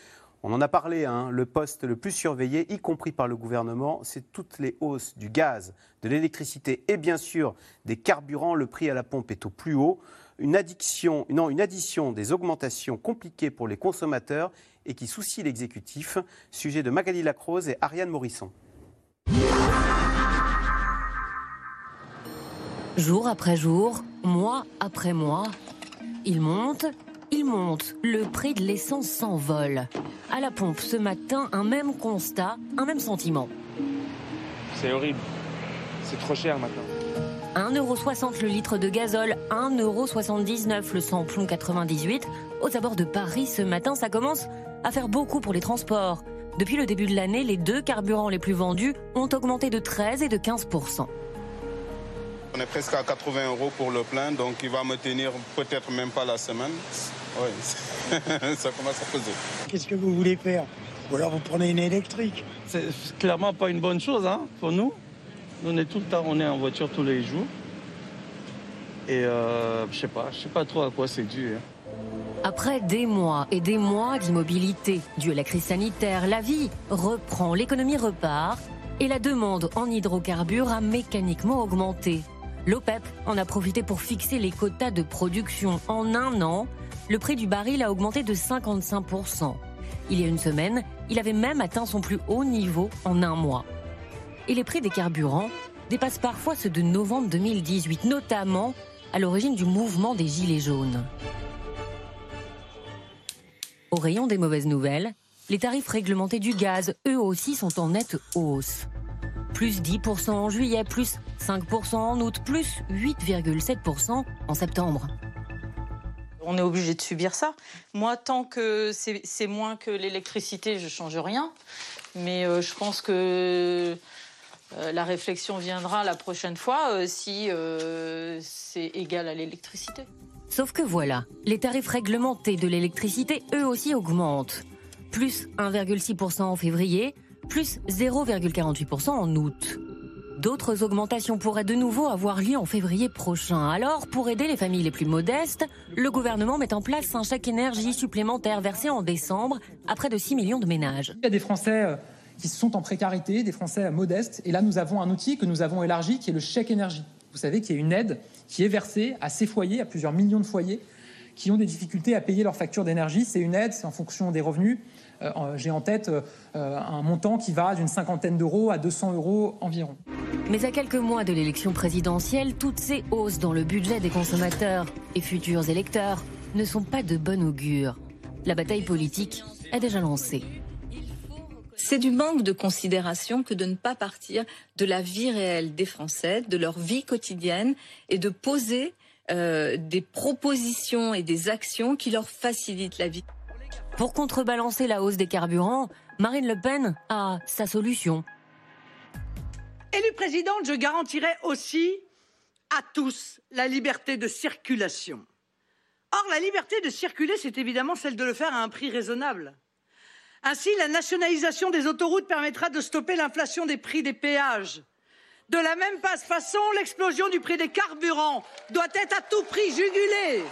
S2: on en a parlé, hein, le poste le plus surveillé, y compris par le gouvernement, c'est toutes les hausses du gaz, de l'électricité et bien sûr des carburants. Le prix à la pompe est au plus haut. Une addiction, non, une addition des augmentations compliquées pour les consommateurs et qui soucie l'exécutif. Sujet de Magali Lacrose et Ariane Morisson.
S10: Jour après jour, mois après mois, il monte, il monte. Le prix de l'essence s'envole. À la pompe ce matin, un même constat, un même sentiment.
S17: C'est horrible. C'est trop cher maintenant.
S10: 1,60€ le litre de gazole, 1,79€ le samplon 98. Aux abords de Paris ce matin, ça commence à faire beaucoup pour les transports. Depuis le début de l'année, les deux carburants les plus vendus ont augmenté de 13 et de 15%.
S18: On est presque à 80 euros pour le plein, donc il va me tenir peut-être même pas la semaine. Oui, ça commence à peser.
S19: Qu'est-ce que vous voulez faire? Ou alors vous prenez une électrique?
S20: C'est clairement pas une bonne chose hein, pour nous. Nous, on est tout le temps, on est en voiture tous les jours. Et euh, je sais pas, je sais pas trop à quoi c'est dû. hein.
S10: Après des mois et des mois d'immobilité due à la crise sanitaire, la vie reprend, l'économie repart et la demande en hydrocarbures a mécaniquement augmenté. L'OPEP en a profité pour fixer les quotas de production. En un an, le prix du baril a augmenté de 55%. Il y a une semaine, il avait même atteint son plus haut niveau en un mois. Et les prix des carburants dépassent parfois ceux de novembre 2018, notamment à l'origine du mouvement des Gilets jaunes. Au rayon des mauvaises nouvelles, les tarifs réglementés du gaz, eux aussi, sont en nette hausse. Plus 10% en juillet, plus 5% en août, plus 8,7% en septembre.
S21: On est obligé de subir ça. Moi, tant que c'est moins que l'électricité, je change rien. Mais euh, je pense que euh, la réflexion viendra la prochaine fois euh, si c'est égal à l'électricité.
S10: Sauf que voilà, les tarifs réglementés de l'électricité, eux aussi, augmentent. Plus 1,6% en février, plus 0,48% en août. D'autres augmentations pourraient de nouveau avoir lieu en février prochain. Alors, pour aider les familles les plus modestes, le gouvernement met en place un chèque énergie supplémentaire versé en décembre à près de 6 millions de ménages.
S22: Il y a des Français euh, qui sont en précarité, des Français modestes. Et là, nous avons un outil que nous avons élargi qui est le chèque énergie. Vous savez qu'il y a une aide qui est versée à ces foyers, à plusieurs millions de foyers, qui ont des difficultés à payer leurs factures d'énergie. C'est une aide, c'est en fonction des revenus. Euh, J'ai en tête euh, euh, un montant qui va d'une cinquantaine d'euros à 200 euros environ.
S10: Mais à quelques mois de l'élection présidentielle, toutes ces hausses dans le budget des consommateurs et futurs électeurs ne sont pas de bon augure. La bataille politique est déjà lancée.
S11: C'est du manque de considération que de ne pas partir de la vie réelle des Français, de leur vie quotidienne et de poser euh, des propositions et des actions qui leur facilitent la vie.
S10: Pour contrebalancer la hausse des carburants, Marine Le Pen a sa solution.
S23: Élue présidente, je garantirai aussi à tous la liberté de circulation. Or, la liberté de circuler, c'est évidemment celle de le faire à un prix raisonnable. Ainsi, la nationalisation des autoroutes permettra de stopper l'inflation des prix des péages. De la même façon, l'explosion du prix des carburants doit être à tout prix jugulée.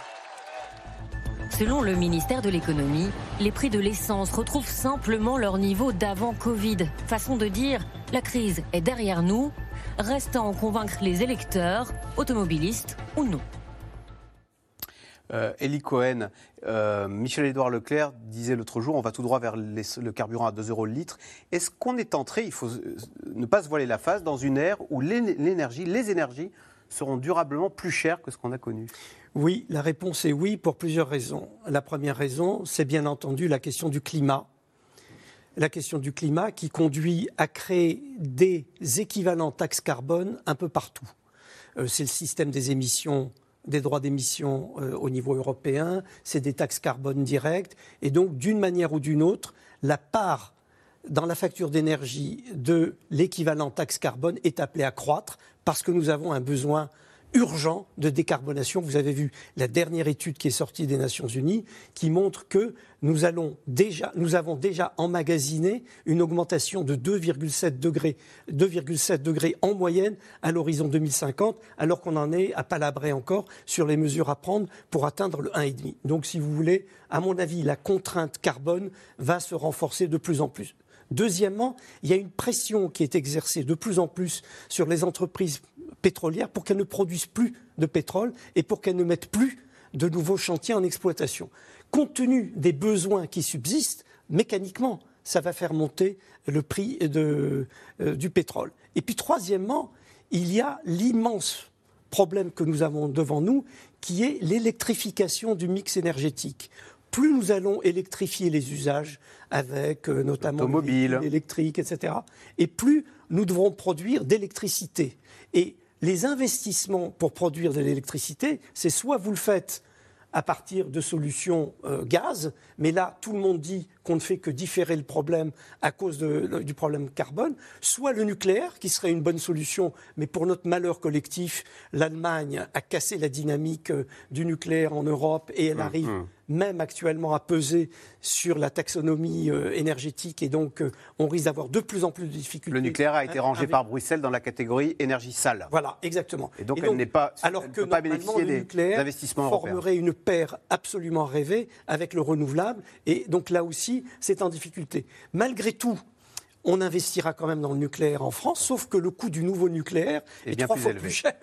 S10: Selon le ministère de l'économie, les prix de l'essence retrouvent simplement leur niveau d'avant Covid. Façon de dire, la crise est derrière nous. Reste à en convaincre les électeurs, automobilistes ou non.
S2: Euh, Cohen, euh, Michel-Édouard Leclerc disait l'autre jour, on va tout droit vers le carburant à 2 euros le litre. Est-ce qu'on est entré, il faut euh, ne pas se voiler la face, dans une ère où l'é- l'énergie, les énergies seront durablement plus chères que ce qu'on a connu?
S6: Oui, la réponse est oui pour plusieurs raisons. La première raison, c'est bien entendu la question du climat. La question du climat qui conduit à créer des équivalents taxes carbone un peu partout. euh, c'est le système des émissions des droits d'émission euh, au niveau européen, c'est des taxes carbone directes, et donc d'une manière ou d'une autre, la part dans la facture d'énergie de l'équivalent taxe carbone est appelée à croître parce que nous avons un besoin urgent de décarbonation. Vous avez vu la dernière étude qui est sortie des Nations Unies qui montre que nous, allons déjà, nous avons déjà emmagasiné une augmentation de 2,7 degrés, 2,7 degrés en moyenne à l'horizon 2050, alors qu'on en est à palabrer encore sur les mesures à prendre pour atteindre le 1,5. Donc, si vous voulez, à mon avis, la contrainte carbone va se renforcer de plus en plus. Deuxièmement, il y a une pression qui est exercée de plus en plus sur les entreprises pétrolières pour qu'elles ne produisent plus de pétrole et pour qu'elles ne mettent plus de nouveaux chantiers en exploitation. Compte tenu des besoins qui subsistent, mécaniquement, ça va faire monter le prix de, euh, du pétrole. Et puis troisièmement, il y a l'immense problème que nous avons devant nous, qui est l'électrification du mix énergétique. Plus nous allons électrifier les usages avec euh, notamment l'électrique, etc., et plus nous devrons produire d'électricité. Et les investissements pour produire de l'électricité, c'est soit vous le faites à partir de solutions euh, gaz, mais là, tout le monde dit qu'on ne fait que différer le problème à cause de- du problème carbone, soit le nucléaire, qui serait une bonne solution, mais pour notre malheur collectif, l'Allemagne a cassé la dynamique euh, du nucléaire en Europe et elle arrive
S2: Mhm.
S6: même actuellement à peser sur la taxonomie euh, énergétique et donc euh, on risque d'avoir de plus en plus de difficultés.
S2: Le nucléaire a été rangé
S6: avec-
S2: par Bruxelles dans la catégorie énergie sale.
S6: Voilà, exactement.
S2: Et donc, elle n'est pas,
S6: alors
S2: elle
S6: que
S2: peut pas bénéficier des européens.
S6: formerait une paire absolument rêvée avec le renouvelable. Et donc là aussi, c'est en difficulté. Malgré tout, on investira quand même dans le nucléaire en France, sauf que le coût du nouveau nucléaire
S2: Est
S6: trois
S2: plus
S6: fois
S2: élevé.
S6: plus cher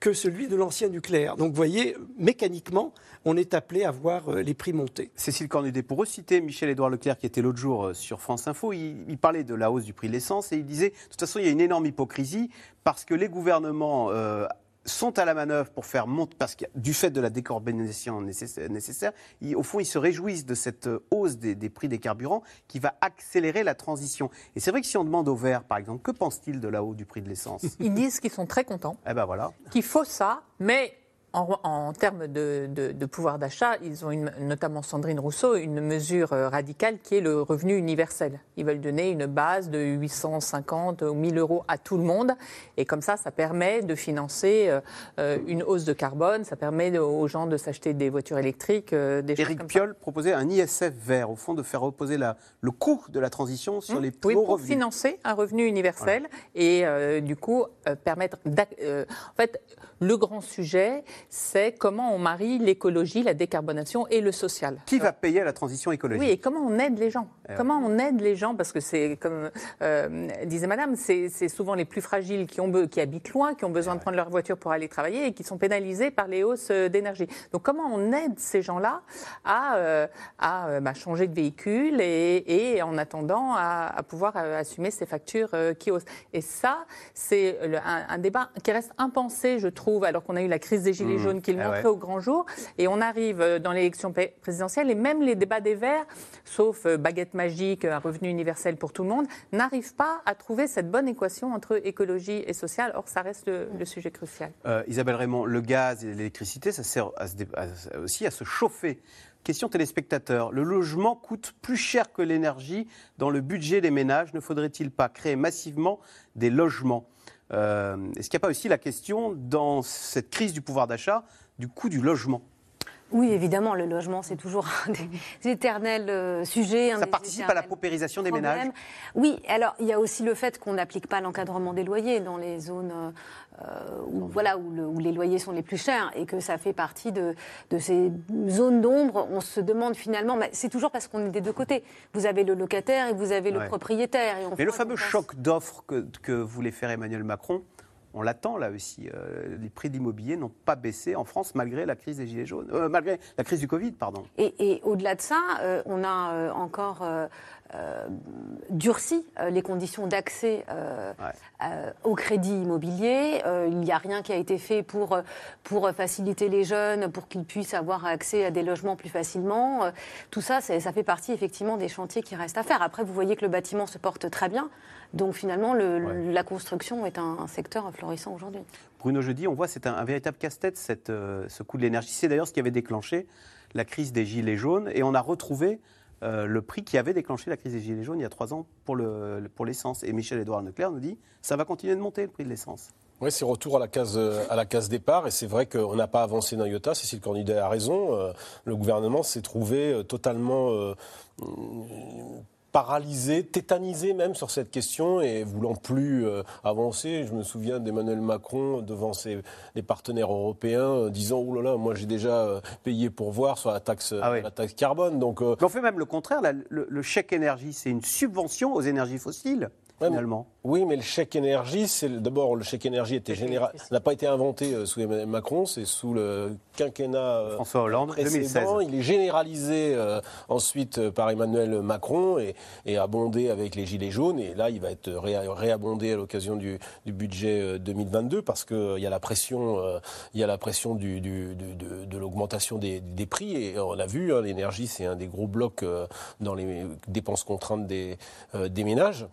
S6: que celui de l'ancien nucléaire. Donc vous voyez, mécaniquement, on est appelé à voir euh, les prix monter.
S2: Cécile Cornudet, pour reciter Michel-Édouard Leclerc qui était l'autre jour euh, sur France Info, il, il parlait de la hausse du prix de l'essence et il disait, de toute façon, il y a une énorme hypocrisie parce que les gouvernements euh, sont à la manœuvre pour faire monter, parce que du fait de la décarbonisation nécessaire, ils- au fond, ils se réjouissent de cette euh, hausse des, des prix des carburants qui va accélérer la transition. Et c'est vrai que si on demande aux Verts, par exemple, que pense-t-il de la hausse du prix de l'essence?
S5: Ils disent qu'ils sont très contents,
S2: Eh ben voilà.
S5: qu'il faut ça, mais en, en termes de, de- de pouvoir d'achat, ils ont une- notamment Sandrine Rousseau une mesure euh, radicale qui est le revenu universel. Ils veulent donner une base de 850 ou 1000 euros à tout le monde, et comme ça, ça permet de financer euh, euh, une hausse de carbone, ça permet de- aux gens de s'acheter des voitures électriques, euh, des choses
S2: Éric
S5: comme
S2: Piolle proposait un ISF vert, au fond, de faire reposer la- le coût de la transition sur les plus
S5: Oui,
S2: hauts
S5: pour
S2: revenus.
S5: financer un revenu universel et euh, du coup permettre. en fait, le grand sujet, c'est comment on marie l'écologie, la décarbonation et le social.
S2: Qui va payer la transition écologique?
S5: Oui, et comment on aide les gens?
S2: Eh
S5: Comment on aide les gens? Parce que c'est, comme euh, disait Madame, c'est souvent les plus fragiles qui, ont, be- qui habitent loin, qui ont besoin de prendre leur voiture pour aller travailler et qui sont pénalisés par les hausses euh, d'énergie. Donc comment on aide ces gens-là à, euh, à euh, bah, changer de véhicule et, et en attendant à, à pouvoir euh, assumer ces factures euh, qui haussent? Et ça, c'est un débat qui reste impensé, je trouve, alors qu'on a eu la crise des Gilets
S2: Mmh.
S5: jaunes qui le
S2: Eh
S5: montrait
S2: ouais.
S5: au grand jour. Et on arrive euh, dans l'élection présidentielle et même les débats des Verts, sauf euh, baguette magique, un revenu universel pour tout le monde, n'arrivent pas à trouver cette bonne équation entre écologie et social. Or, ça reste le, le sujet crucial.
S2: Euh, Isabelle Raymond, le gaz et l'électricité, ça sert à se dé- à- aussi à se chauffer. Question téléspectateur, le logement coûte plus cher que l'énergie dans le budget des ménages. Ne faudrait-il pas créer massivement des logements? Euh, Est-ce qu'il n'y a pas aussi la question, dans cette crise du pouvoir d'achat, du coût du logement?
S4: Oui, évidemment, le logement, c'est toujours un des éternels euh, sujets.
S2: Ça participe à la paupérisation des
S4: problèmes.
S2: ménages
S4: Oui, alors il y a aussi le fait qu'on n'applique pas l'encadrement des loyers dans les zones euh, euh, où, voilà, où, le- où les loyers sont les plus chers et que ça fait partie de, de ces zones d'ombre. On se demande finalement, mais c'est toujours parce qu'on est des deux côtés. Vous avez le locataire et vous avez le
S2: Ouais.
S4: propriétaire. Et on
S2: Mais le fameux choc d'offres que, que voulait faire Emmanuel Macron, on l'attend là aussi. Euh, les prix de l'immobilier n'ont pas baissé en France malgré la crise des Gilets jaunes, Euh, malgré la crise du Covid.
S4: Et, au-delà de ça, euh, on a encore euh, durci euh, les conditions d'accès euh, euh, au crédit immobilier. Il n'y a rien qui a été fait pour, pour faciliter les jeunes, pour qu'ils puissent avoir accès à des logements plus facilement. Tout ça, ça fait partie effectivement des chantiers qui restent à faire. Après, vous voyez que le bâtiment se porte très bien. Donc finalement, le- la construction est un, un secteur florissant aujourd'hui.
S2: Bruno Jeudi, on voit c'est un, un véritable casse-tête ce coût de l'énergie. C'est d'ailleurs ce qui avait déclenché la crise des gilets jaunes et on a retrouvé euh, le prix qui avait déclenché la crise des gilets jaunes il y a trois ans pour le- pour l'essence. et Michel-Édouard Leclerc nous dit ça va continuer de monter le prix de l'essence.
S3: Oui, c'est retour à la case à la case départ et c'est vrai qu'on n'a pas avancé d'un iota. Cécile Cornudet a raison. euh, le gouvernement s'est trouvé euh, totalement paralysé, tétanisé même sur cette question et voulant plus euh, avancer. Je me souviens d'Emmanuel Macron devant ses les partenaires européens euh, disant oh là là, moi j'ai déjà euh, payé pour voir sur la taxe la taxe carbone. Donc
S2: on fait même le contraire. là, le, le chèque énergie, c'est une subvention aux énergies fossiles finalement.
S3: Oui, mais le chèque énergie, c'est d'abord le chèque énergie était général, n'a pas été inventé euh, sous Emmanuel Macron, c'est sous le quinquennat euh,
S2: François Hollande,
S3: précédent.
S2: 2016.
S3: Il est généralisé euh, ensuite par Emmanuel Macron et, et abondé avec les gilets jaunes. Et là, il va être ré- réabondé à l'occasion du, du budget euh, 2022 parce qu'il y a la pression, euh, il y a la pression du, du- du- de, de l'augmentation des, des prix. Et on l'a vu, hein, l'énergie, c'est un des gros blocs euh, dans les dépenses contraintes des, euh, des ménages.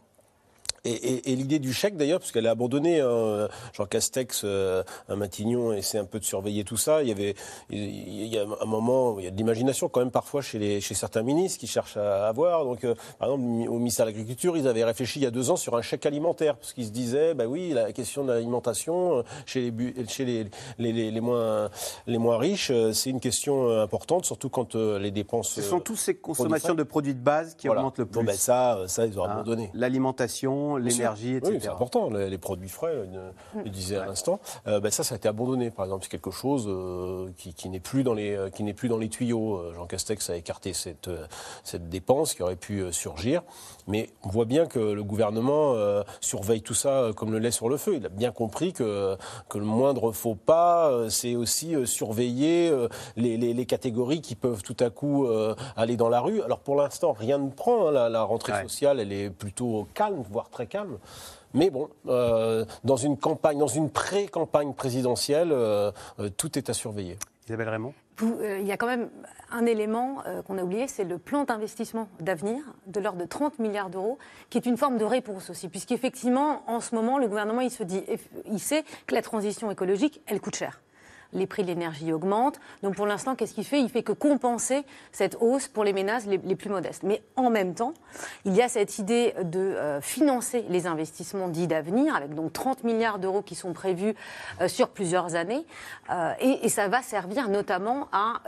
S3: Et, et- et l'idée du chèque, d'ailleurs, parce qu'elle est abandonnée, hein, Jean Castex, euh, à Matignon, essaie un peu de surveiller tout ça. Il y avait, il y a un moment, il y a de l'imagination quand même parfois chez, les, chez certains ministres qui cherchent à avoir. Donc, euh, par exemple, au ministère de l'Agriculture, ils avaient réfléchi il y a deux ans sur un chèque alimentaire, parce qu'ils se disaient, bah oui, la question de l'alimentation euh, chez les, chez les, les, les- moins, les moins riches, euh, c'est une question importante, surtout quand les dépenses.
S2: Ce sont tous ces consommations de produits de base qui
S3: Voilà.
S2: augmentent le
S3: Bon,
S2: plus.
S3: ben ça, ça, ils ont
S2: Hein,
S3: abandonné.
S2: L'alimentation, L'énergie, etc.
S3: Oui, c'est important, les, les produits frais, euh, le disait à l'instant. Euh, ben ça, ça a été abandonné, par exemple. C'est quelque chose euh, qui, qui n'est plus dans les, qui plus dans les tuyaux. Jean Castex a écarté cette, cette dépense qui aurait pu surgir. Mais on voit bien que le gouvernement euh, surveille tout ça comme le lait sur le feu. Il a bien compris que, que le moindre faux pas, c'est aussi surveiller les, les- les catégories qui peuvent tout à coup aller dans la rue. Alors pour l'instant, rien ne prend. hein. La, la rentrée sociale, elle est plutôt calme, voire très calme. Mais bon, euh, dans une campagne, dans une pré-campagne présidentielle, euh, euh, tout est à surveiller.
S2: Isabelle Raymond
S4: Vous, euh, il y a quand même un élément euh, qu'on a oublié, c'est le plan d'investissement d'avenir de l'ordre de 30 milliards d'euros, qui est une forme de réponse aussi, puisqu'effectivement, en ce moment, le gouvernement, il se dit, il sait que la transition écologique, elle coûte cher. Les prix de l'énergie augmentent. Donc pour l'instant, qu'est-ce qu'il fait? Il fait que compenser cette hausse pour les ménages les, plus modestes. Mais en même temps, il y a cette idée de euh, financer les investissements dits d'avenir, avec donc 30 milliards d'euros qui sont prévus euh, sur plusieurs années. Euh, et, ça va servir notamment à,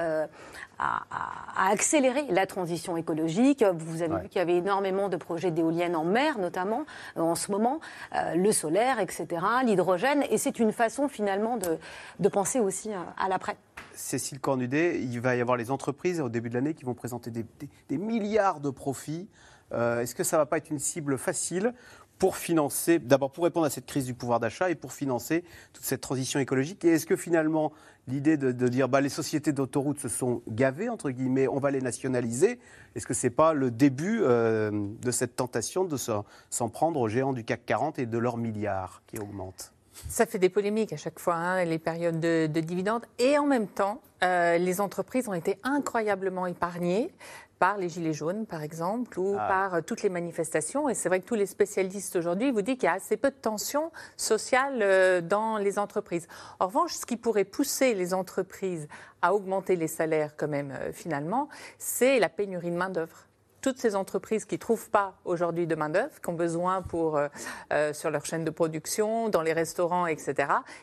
S4: à, accélérer la transition écologique. Vous avez vu qu'il y avait énormément de projets d'éoliennes en mer, notamment euh, en ce moment, euh, le solaire, etc., l'hydrogène. Et c'est une façon finalement de, de penser aussi euh, à l'après.
S2: Cécile Cornudet, il va y avoir les entreprises au début de l'année qui vont présenter des, des- des milliards de profits. Euh, Est-ce que ça ne va pas être une cible facile pour financer, d'abord pour répondre à cette crise du pouvoir d'achat et pour financer toute cette transition écologique Et est-ce que finalement l'idée de, dire bah, les sociétés d'autoroutes se sont gavées, entre guillemets, on va les nationaliser, est-ce que ce n'est pas le début euh, de cette tentation de s'en prendre aux géants du CAC 40 et de leurs milliards qui augmentent?
S5: Ça fait des polémiques à chaque fois, hein, les périodes de, de dividendes. Et en même temps, euh, les entreprises ont été incroyablement épargnées par les Gilets jaunes, par exemple, ou
S24: Ah.
S5: par euh, toutes les manifestations. Et c'est vrai que tous les spécialistes aujourd'hui vous disent qu'il y a assez peu de tensions sociales euh, dans les entreprises. En revanche, ce qui pourrait pousser les entreprises à augmenter les salaires quand même, euh, finalement, c'est la pénurie de main-d'œuvre toutes ces entreprises qui ne trouvent pas aujourd'hui de main-d'œuvre, qui ont besoin pour, euh, euh, sur leur chaîne de production, dans les restaurants, etc.,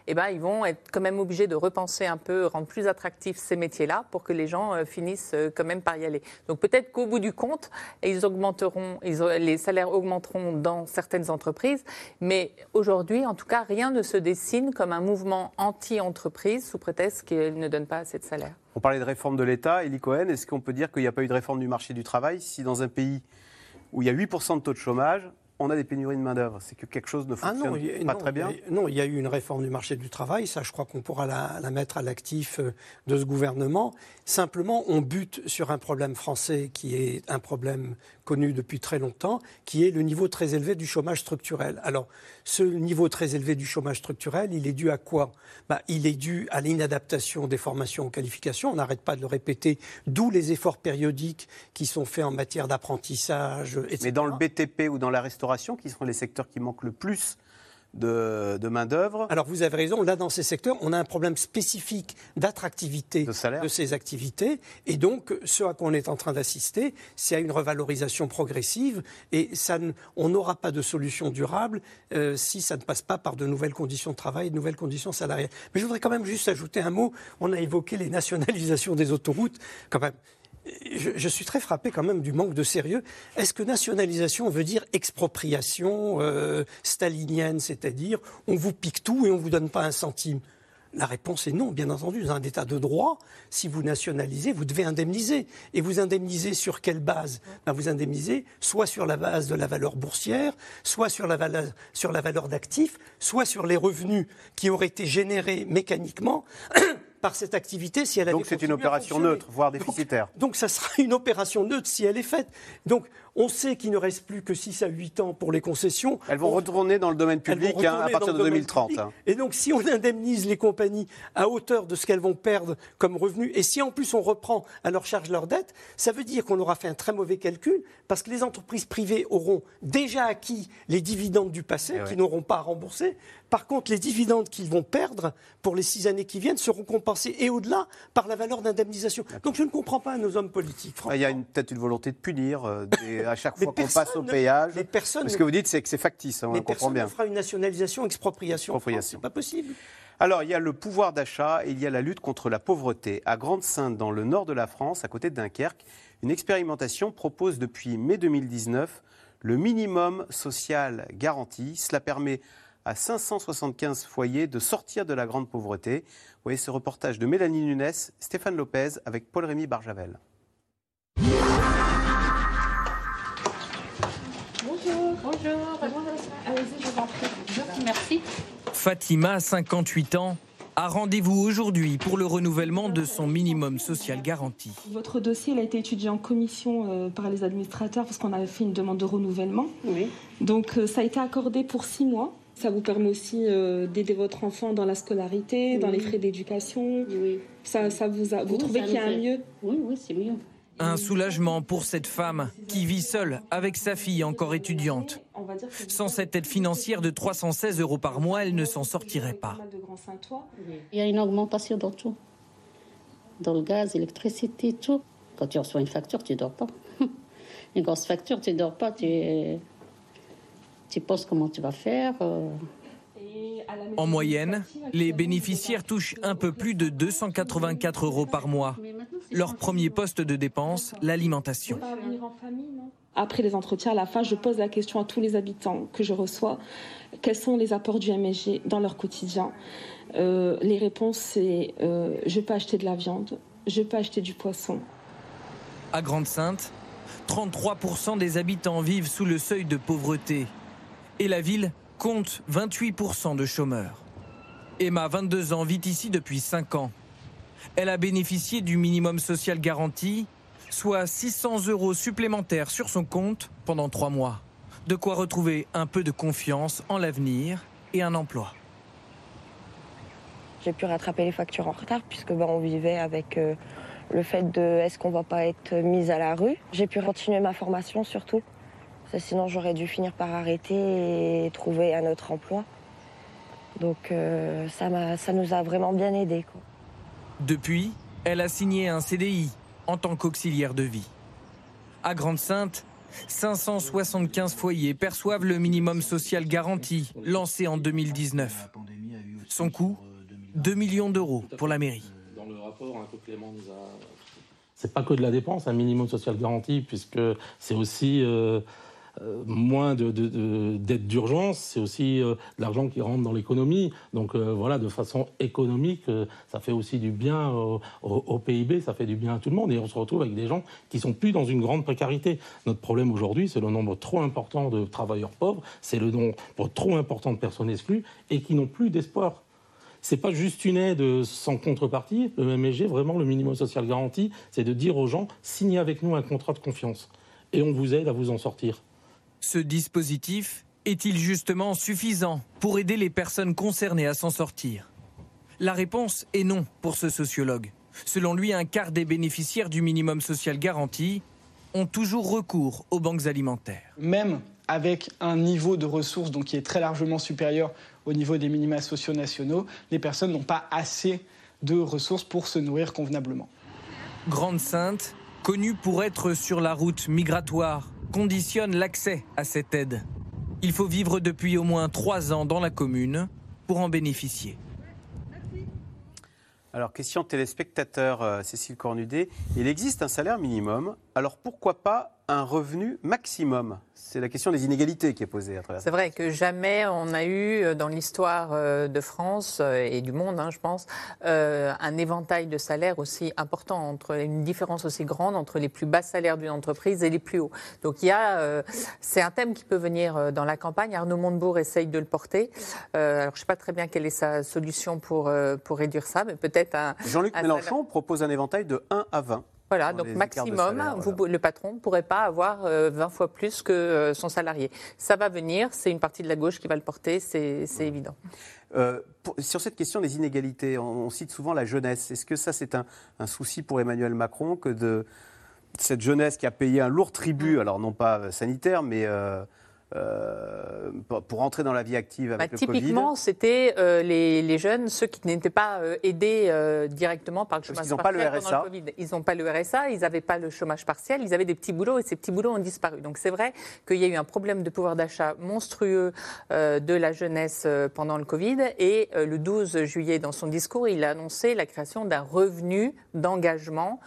S5: eh ben, ils vont être quand même obligés de repenser un peu, rendre plus attractifs ces métiers-là pour que les gens euh, finissent euh, quand même par y aller. Donc peut-être qu'au bout du compte, ils augmenteront, les salaires augmenteront dans certaines entreprises, mais aujourd'hui, en tout cas, rien ne se dessine comme un mouvement anti-entreprise sous prétexte qu'elles ne donnent pas assez de salaire.
S2: On parlait de réforme de l'État. Elie Cohen, est-ce qu'on peut dire qu'il n'y a pas eu de réforme du marché du travail si dans un pays où il y a 8% de taux de chômage, on a des pénuries de main-d'œuvre C'est que quelque chose ne
S6: Ah
S2: fonctionne
S6: non, il y a-
S2: pas
S6: non,
S2: très bien
S6: a- Non, il y a eu une réforme du marché du travail. Ça, je crois qu'on pourra la, la mettre à l'actif euh, de ce gouvernement. Simplement, on bute sur un problème français qui est un problème connu depuis très longtemps, qui est le niveau très élevé du chômage structurel. Alors, ce niveau très élevé du chômage structurel, il est dû à quoi? Bah, Il est dû à l'inadaptation des formations aux qualifications. On n'arrête pas de le répéter, d'où les efforts périodiques qui sont faits en matière d'apprentissage, etc.
S2: Mais dans le BTP ou dans la restauration, qui sont les secteurs qui manquent le plus de, de main-d'œuvre.
S6: Alors vous avez raison, là dans ces secteurs, on a un problème spécifique d'attractivité de, ces activités. Et donc, ce à quoi on est en train d'assister, c'est à une revalorisation progressive. Et ça ne- on n'aura pas de solution durable euh, si ça ne passe pas par de nouvelles conditions de travail, de nouvelles conditions salariales. Mais je voudrais quand même juste ajouter un mot. On a évoqué les nationalisations des autoroutes. Quand même, je, suis très frappé quand même du manque de sérieux. Est-ce que nationalisation veut dire expropriation euh, stalinienne, c'est-à-dire on vous pique tout et on vous donne pas un centime? La réponse est non, bien entendu. Dans un état de droit, si vous nationalisez, vous devez indemniser. Et vous indemnisez sur quelle base? Ben, Vous indemnisez soit sur la base de la valeur boursière, soit sur la valeur, sur la valeur d'actifs, soit sur les revenus qui auraient été générés mécaniquement par cette activité si elle avait
S2: Donc c'est une opération neutre, voire déficitaire.
S6: Donc ça sera une opération neutre si elle est faite. Donc on sait qu'il ne reste plus que 6 à 8 ans pour les concessions.
S2: Elles vont
S6: On-
S2: retourner dans le domaine public hein, à partir de
S6: le domaine
S2: 2030.
S6: public.
S2: hein.
S6: Et donc, si on indemnise les compagnies à hauteur de ce qu'elles vont perdre comme revenus, et si en plus on reprend à leur charge leur dette, ça veut dire qu'on aura fait un très mauvais calcul, parce que les entreprises privées auront déjà acquis les dividendes du passé,
S2: Eh ouais.
S6: qu'ils n'auront pas à rembourser. Par contre, les dividendes qu'ils vont perdre pour les six années qui viennent seront compensés, et au-delà, par la valeur d'indemnisation. Donc, je ne comprends pas nos hommes politiques.
S2: Ah, Il y a une- peut-être une volonté de punir euh, des- à chaque
S6: Mais
S2: fois qu'on
S6: personne
S2: passe au
S6: ne-
S2: péage.
S6: mais personne
S2: Ce que vous dites, c'est que c'est factice, hein, on comprend bien.
S6: ne fera une nationalisation, expropriation. France.
S2: Expropriation.
S6: C'est pas possible.
S2: Alors, il y a le pouvoir d'achat et il y a la lutte contre la pauvreté. À Grande-Sainte, dans le nord de la France, à côté de Dunkerque, une expérimentation propose depuis mai 2019 le minimum social garanti. Cela permet à 575 foyers de sortir de la grande pauvreté. Vous voyez ce reportage de Mélanie Nunes, Stéphane Lopez avec Paul-Rémy Barjavel.
S24: Bonjour. Bonjour. Allez-y, je vous en prie. Merci, merci.
S25: Fatima, 58 ans, a rendez-vous aujourd'hui pour le renouvellement de son minimum social garanti.
S26: Votre dossier il a été étudié en commission euh, par les administrateurs parce qu'on avait fait une demande de renouvellement. Donc euh, ça a été accordé pour six mois. Ça vous permet aussi euh, d'aider votre enfant dans la scolarité, dans
S24: Oui.
S26: les frais d'éducation. Ça, ça vous a, vous
S24: Oui,
S26: trouvez qu'il y a un mieux
S24: Oui, oui, c'est mieux.
S25: Un soulagement pour cette femme qui vit seule avec sa fille encore étudiante. Sans cette aide financière de 316 euros par mois, elle ne s'en sortirait pas.
S24: Il y a une augmentation dans tout. Dans le gaz, l'électricité, tout. Quand tu reçois une facture, tu dors pas. Une grosse facture, tu dors pas. Tu, tu penses comment tu vas faire. euh.
S25: En moyenne, les bénéficiaires touchent un peu plus de 284 euros par mois. Leur premier poste de dépense, l'alimentation.
S26: Après les entretiens, à la fin, je pose la question à tous les habitants que je reçois. Quels sont les apports du MSG dans leur quotidien Euh, Les réponses, c'est euh, je peux acheter de la viande, je peux acheter du poisson.
S25: À Grande-Sainte, 33% des habitants vivent sous le seuil de pauvreté. Et la ville compte 28% de chômeurs. Emma, 22 ans, vit ici depuis 5 ans. Elle a bénéficié du minimum social garanti, soit 600 euros supplémentaires sur son compte pendant 3 mois. De quoi retrouver un peu de confiance en l'avenir et un emploi.
S27: J'ai pu rattraper les factures en retard puisque ben, on vivait avec euh, le fait de est-ce qu'on va pas être mise à la rue? J'ai pu continuer ma formation surtout. Sinon j'aurais dû finir par arrêter et trouver un autre emploi. Donc euh, ça, m'a- ça nous a vraiment bien aidés. quoi.
S25: Depuis, elle a signé un CDI en tant qu'auxiliaire de vie. À Grande-Sainte, 575 foyers perçoivent le minimum social garanti, lancé en 2019. Son coût 2 millions d'euros pour la mairie.
S28: Dans le rapport, un peu Clément nous a. C'est pas que de la dépense, un minimum social garanti, puisque c'est aussi euh, euh, moins de, de- de- d'aide d'urgence, c'est aussi euh, de l'argent qui rentre dans l'économie. Donc euh, voilà, de façon économique, ça fait aussi du bien au, PIB, ça fait du bien à tout le monde. Et on se retrouve avec des gens qui sont plus dans une grande précarité. Notre problème aujourd'hui, c'est le nombre trop important de travailleurs pauvres, c'est le nombre trop important de personnes exclues et qui n'ont plus d'espoir. C'est pas juste une aide sans contrepartie. Le MSG, vraiment, le minimum social garanti, c'est de dire aux gens signez avec nous un contrat de confiance et on vous aide à vous en sortir.
S25: Ce dispositif est-il justement suffisant pour aider les personnes concernées à s'en sortir? La réponse est non pour ce sociologue. Selon lui, un quart des bénéficiaires du minimum social garanti ont toujours recours aux banques alimentaires.
S29: même avec un niveau de ressources donc, qui est très largement supérieur au niveau des minima sociaux nationaux, les personnes n'ont pas assez de ressources pour se nourrir convenablement.
S25: Grande Sainte, connue pour être sur la route migratoire, conditionne l'accès à cette aide. Il faut vivre depuis au moins trois ans dans la commune pour en bénéficier.
S2: Alors, question téléspectateur, euh, Cécile Cornudet. Il existe un salaire minimum, alors pourquoi pas un revenu maximum? C'est la question des inégalités qui est posée à travers
S5: C'est vrai que jamais on a eu euh, dans l'histoire euh, de France euh, et du monde, hein, je pense, euh, un éventail de salaires aussi important, entre une différence aussi grande entre les plus bas salaires d'une entreprise et les plus hauts. Donc il y a, euh, c'est un thème qui peut venir dans la campagne. Arnaud Montebourg essaye de le porter. Euh, alors je ne sais pas très bien quelle est sa solution pour, pour réduire ça, mais peut-être un.
S2: Jean-Luc Mélenchon
S5: salaire-
S2: propose un éventail de 1 à 20.
S5: Voilà, donc maximum,
S2: salaire,
S5: vous- le patron ne pourrait pas avoir euh, 20 fois plus que euh, son salarié. Ça va venir, c'est une partie de la gauche qui va le porter, c'est évident.
S2: Euh, pour- sur cette question des inégalités, on, on cite souvent la jeunesse. Est-ce que ça, c'est un, un souci pour Emmanuel Macron que de cette jeunesse qui a payé un lourd tribut, alors non pas euh, sanitaire, mais euh, euh, pour- entrer dans la vie active avec
S5: Bah,
S2: le Covid
S5: typiquement, c'était euh, les, les jeunes, ceux qui n'étaient pas euh, aidés directement par le chômage
S2: n'ont pas le
S5: partiel
S2: RSA.
S5: Covid. Ils n'ont pas le RSA, ils n'avaient pas le chômage partiel, ils avaient des petits boulots et ces petits boulots ont disparu. Donc c'est vrai qu'il y a eu un problème de pouvoir d'achat monstrueux de la jeunesse pendant le Covid. Et le 12 juillet, dans son discours, il a annoncé la création d'un revenu d'engagement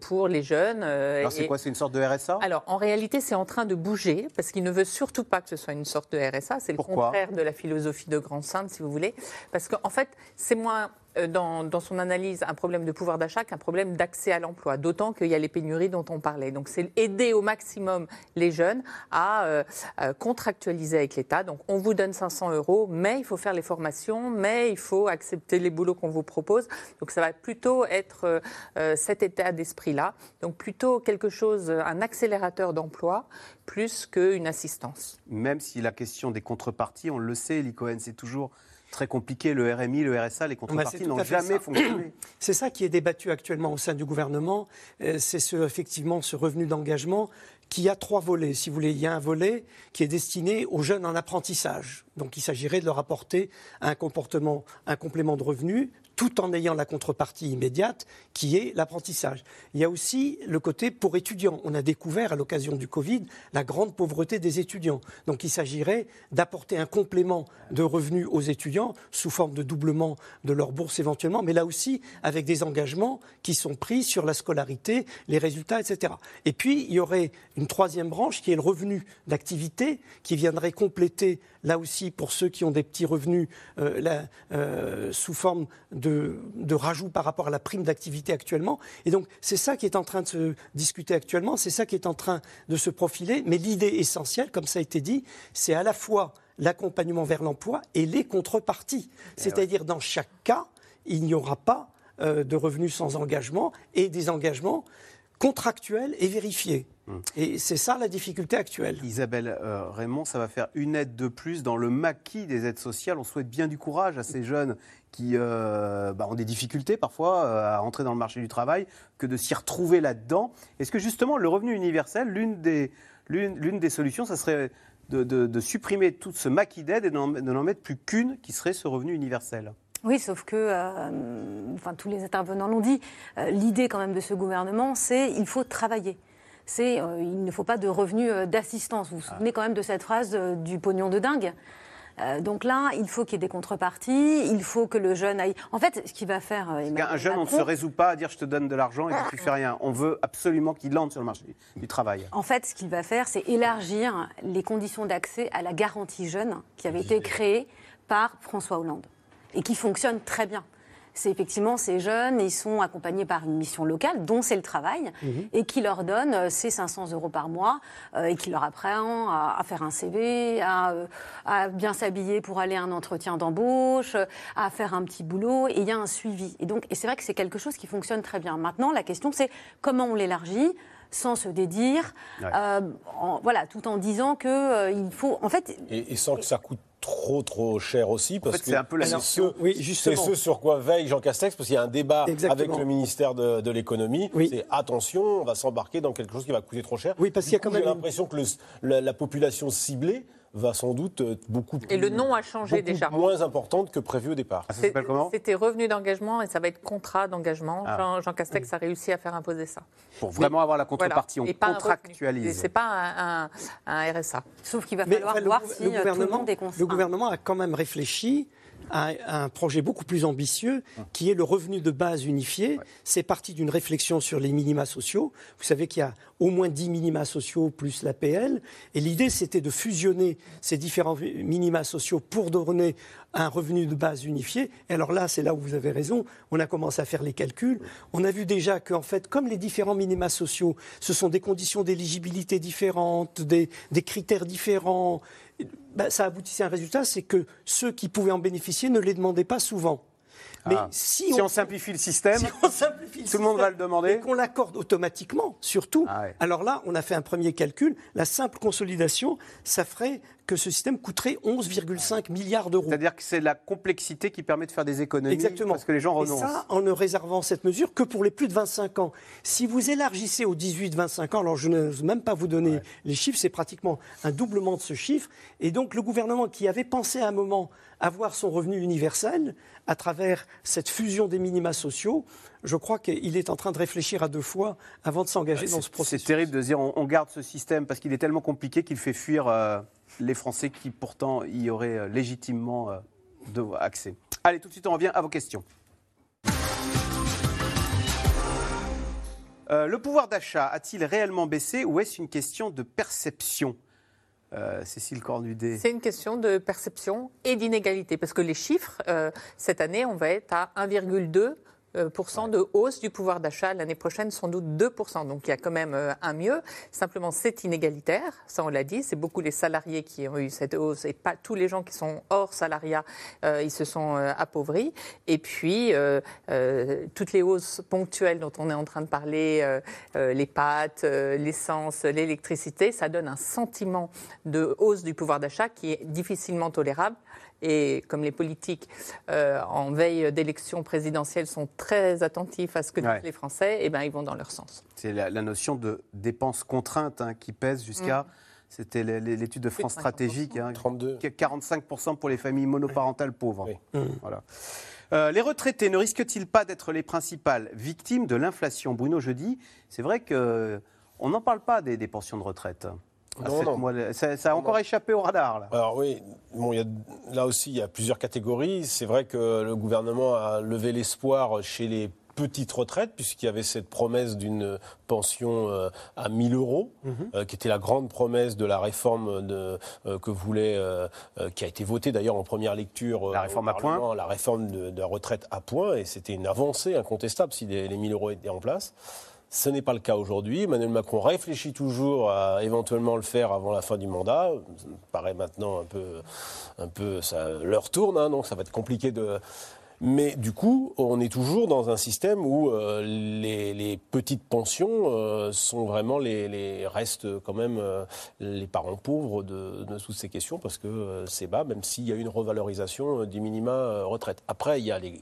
S5: pour les jeunes.
S2: Alors c'est quoi? C'est une sorte de RSA
S5: alors, en réalité, c'est en train de bouger parce qu'il ne veut surtout pas que ce soit une sorte de RSA. C'est le
S2: Pourquoi?
S5: contraire de la philosophie de Grand Sainte, si vous voulez. Parce qu'en fait, c'est moins, dans, dans son analyse, un problème de pouvoir d'achat qu'un problème d'accès à l'emploi. D'autant qu'il y a les pénuries dont on parlait. Donc, c'est aider au maximum les jeunes à euh, euh, contractualiser avec l'État. Donc, on vous donne 500 euros, mais il faut faire les formations, mais il faut accepter les boulots qu'on vous propose. Donc, ça va plutôt être euh, euh, cet état d'esprit-là. Donc, plutôt quelque chose, un accélérateur d'emploi, plus qu'une assistance.
S2: Même si la question des contreparties, on le sait, Licoen, c'est toujours très compliqué. Le RMI, le RSA, les
S6: Bah,
S2: contreparties n'ont jamais
S6: ça.
S2: fonctionné.
S6: C'est ça qui est débattu actuellement au sein du gouvernement. Euh, C'est ce, effectivement ce revenu d'engagement qui a trois volets. Si vous voulez, il y a un volet qui est destiné aux jeunes en apprentissage. Donc il s'agirait de leur apporter un comportement, un complément de revenu tout en ayant la contrepartie immédiate qui est l'apprentissage. Il y a aussi le côté pour étudiants. On a découvert à l'occasion du Covid la grande pauvreté des étudiants. Donc il s'agirait d'apporter un complément de revenus aux étudiants sous forme de doublement de leur bourse éventuellement, mais là aussi avec des engagements qui sont pris sur la scolarité, les résultats, etc. Et puis il y aurait une troisième branche qui est le revenu d'activité qui viendrait compléter là aussi pour ceux qui ont des petits revenus euh, euh, sous forme de, de rajout par rapport à la prime d'activité actuellement. Et donc c'est ça qui est en train de se discuter actuellement, c'est ça qui est en train de se profiler. Mais l'idée essentielle, comme ça a été dit, c'est à la fois l'accompagnement vers l'emploi et les contreparties. C'est-à-dire dans chaque cas, il n'y aura pas euh, de revenus sans engagement et des engagements contractuels et vérifiés. Et c'est ça la difficulté actuelle.
S2: Isabelle euh, Raymond, ça va faire une aide de plus dans le maquis des aides sociales. On souhaite bien du courage à ces jeunes qui euh, bah, ont des difficultés parfois euh, à entrer dans le marché du travail, que de s'y retrouver là-dedans. Est-ce que justement le revenu universel, l'une des, l'une, l'une des solutions, ça serait de, de- de supprimer tout ce maquis d'aide et de n'en, mettre plus qu'une qui serait ce revenu universel?
S4: Oui, sauf que, euh, enfin, tous les intervenants l'ont dit, euh, l'idée quand même de ce gouvernement, c'est il faut travailler. C'est euh, il ne faut pas de revenus euh, d'assistance. Vous vous souvenez quand même de cette phrase euh, du pognon de dingue Euh, donc là, il faut qu'il y ait des contreparties, il faut que le jeune aille. En fait, ce qu'il va faire. Emmanuel
S2: Un jeune, on ne se résout pas à dire je te donne de l'argent et puis tu fais rien. On veut absolument qu'il entre sur le marché du travail.
S4: En fait, ce qu'il va faire, c'est élargir les conditions d'accès à la garantie jeune qui avait été créée par François Hollande et qui fonctionne très bien. C'est effectivement ces jeunes, ils sont accompagnés par une mission locale, dont c'est le travail,
S30: Mhm.
S4: et qui leur donne euh, ces 500 euros par mois euh, et qui leur apprend à, à faire un CV, à, euh, à bien s'habiller pour aller à un entretien d'embauche, à faire un petit boulot, et il y a un suivi. Et donc, et c'est vrai que c'est quelque chose qui fonctionne très bien. Maintenant, la question, c'est comment on l'élargit sans se dédire,
S3: Ouais.
S4: euh, en- voilà, tout en disant que euh, il faut, en fait,
S3: Et, et sans que ça coûte trop trop cher aussi parce
S2: fait,
S3: que
S2: c'est un peu la
S3: c'est
S2: notion.
S3: ce,
S6: Oui,
S3: c'est
S6: justement.
S3: ce sur quoi veille Jean Castex parce qu'il y a un débat
S6: Exactement.
S3: avec le ministère de, de l'économie c'est attention on va s'embarquer dans quelque chose qui va coûter trop cher
S6: Oui, parce qu'il y a quand même
S3: j'ai l'impression que le- la, la population ciblée va sans doute être beaucoup plus,
S5: Et le nom a changé déjà.
S3: moins importante que prévu au départ
S5: C'est- C'était revenu d'engagement et ça va être contrat d'engagement.
S2: Ah.
S5: Jean, Jean Castex a réussi à faire imposer ça.
S2: Pour vraiment avoir la
S5: Voilà.
S2: contrepartie,
S5: Et
S2: on contractualise.
S5: C'est pas un, un- un RSA.
S4: sauf qu'il va
S6: Mais
S4: falloir
S6: enfin,
S4: voir si
S6: le
S4: tout le
S6: gouvernement,
S4: monde est conscient.
S6: le gouvernement a quand même réfléchi à un projet beaucoup plus ambitieux qui est le revenu de base unifié. C'est parti d'une réflexion sur les minima sociaux. Vous savez qu'il y a au moins 10 minima sociaux plus l'APL. Et l'idée, c'était de fusionner ces différents minima sociaux pour donner un revenu de base unifié. Et alors là, c'est là où vous avez raison. On a commencé à faire les calculs. On a vu déjà qu'en fait, comme les différents minima sociaux, ce sont des conditions d'éligibilité différentes, des, des critères différents. Ben, ça aboutissait à un résultat, c'est que ceux qui pouvaient en bénéficier ne les demandaient pas souvent. Mais
S2: Ah.
S6: si,
S2: Si on simplifie le système,
S6: si on simplifie
S2: tout le monde va le demander.
S6: et qu'on l'accorde automatiquement, surtout,
S2: Ah ouais.
S6: alors là, on a fait un premier calcul. La simple consolidation, ça ferait que ce système coûterait 11,5 milliards d'euros.
S2: C'est-à-dire que c'est la complexité qui permet de faire des économies
S6: Exactement.
S2: parce que les gens
S6: Et
S2: renoncent.
S6: ça, en ne réservant cette mesure que pour les plus de 25 ans. Si vous élargissez aux 18-25 ans, alors je n'ose même pas vous donner les chiffres, c'est pratiquement un doublement de ce chiffre. Et donc le gouvernement qui avait pensé à un moment avoir son revenu universel à travers cette fusion des minima sociaux, je crois qu'il est en train de réfléchir à deux fois avant de s'engager dans ce
S2: C'est
S6: processus.
S2: terrible de dire on, on garde ce système parce qu'il est tellement compliqué qu'il fait fuir euh, les Français qui pourtant y auraient euh, légitimement euh, accès. Allez, tout de suite on revient à vos questions. Euh, le pouvoir d'achat a-t-il réellement baissé ou est-ce une question de perception? Cécile Cornudet.
S5: C'est une question de perception et d'inégalité. Parce que les chiffres, cette année, on va être à 1,2 de hausse du pouvoir d'achat. L'année prochaine, sans doute 2%. Donc il y a quand même euh, un mieux. Simplement, c'est inégalitaire. Ça, on l'a dit. C'est beaucoup les salariés qui ont eu cette hausse et pas tous les gens qui sont hors salariat. euh, ils se sont euh, appauvris. Et puis, euh, toutes les hausses ponctuelles dont on est en train de parler, les pâtes, l'essence, l'électricité, ça donne un sentiment de hausse du pouvoir d'achat qui est difficilement tolérable. Et comme les politiques euh, en veille d'élection présidentielle sont très attentifs à ce que
S2: Ouais.
S5: disent les Français, eh ben, ils vont dans leur sens.
S2: C'est la, la notion de dépenses contraintes hein, qui pèse jusqu'à.
S5: Mm.
S2: C'était l'é- l'é- l'étude de France
S5: 50%.
S2: Stratégique. hein,
S3: 32.
S2: qui est 45% pour les familles monoparentales pauvres. Voilà. Euh, les retraités ne risquent-ils pas d'être les principales victimes de l'inflation? Bruno, je dis, c'est vrai qu'on n'en parle pas des, des pensions de retraite. À
S3: Non, non.
S2: ça, ça a encore échappé au radar. Là.
S3: Alors oui, bon, il y a, là aussi, il y a plusieurs catégories. C'est vrai que le gouvernement a levé l'espoir chez les petites retraites, puisqu'il y avait cette promesse d'une pension euh, à 1000 euros,
S6: Mhm.
S3: euh, qui était la grande promesse de la réforme de, euh, que voulait, euh, qui a été votée d'ailleurs en première lecture.
S2: La réforme à points.
S3: La réforme de, de la retraite à points, et c'était une avancée incontestable si les, les 1000 euros étaient en place. Ce n'est pas le cas aujourd'hui. Emmanuel Macron réfléchit toujours à éventuellement le faire avant la fin du mandat. Ça me paraît maintenant un peu, un peu ça leur tourne, hein, donc ça va être compliqué de. Mais du coup, on est toujours dans un système où euh, les, petites pensions euh, sont vraiment les, les restent quand même euh, les parents pauvres de, de toutes ces questions parce que euh, c'est bas, même s'il y a une revalorisation euh, des minima euh, retraite. Après, il y a les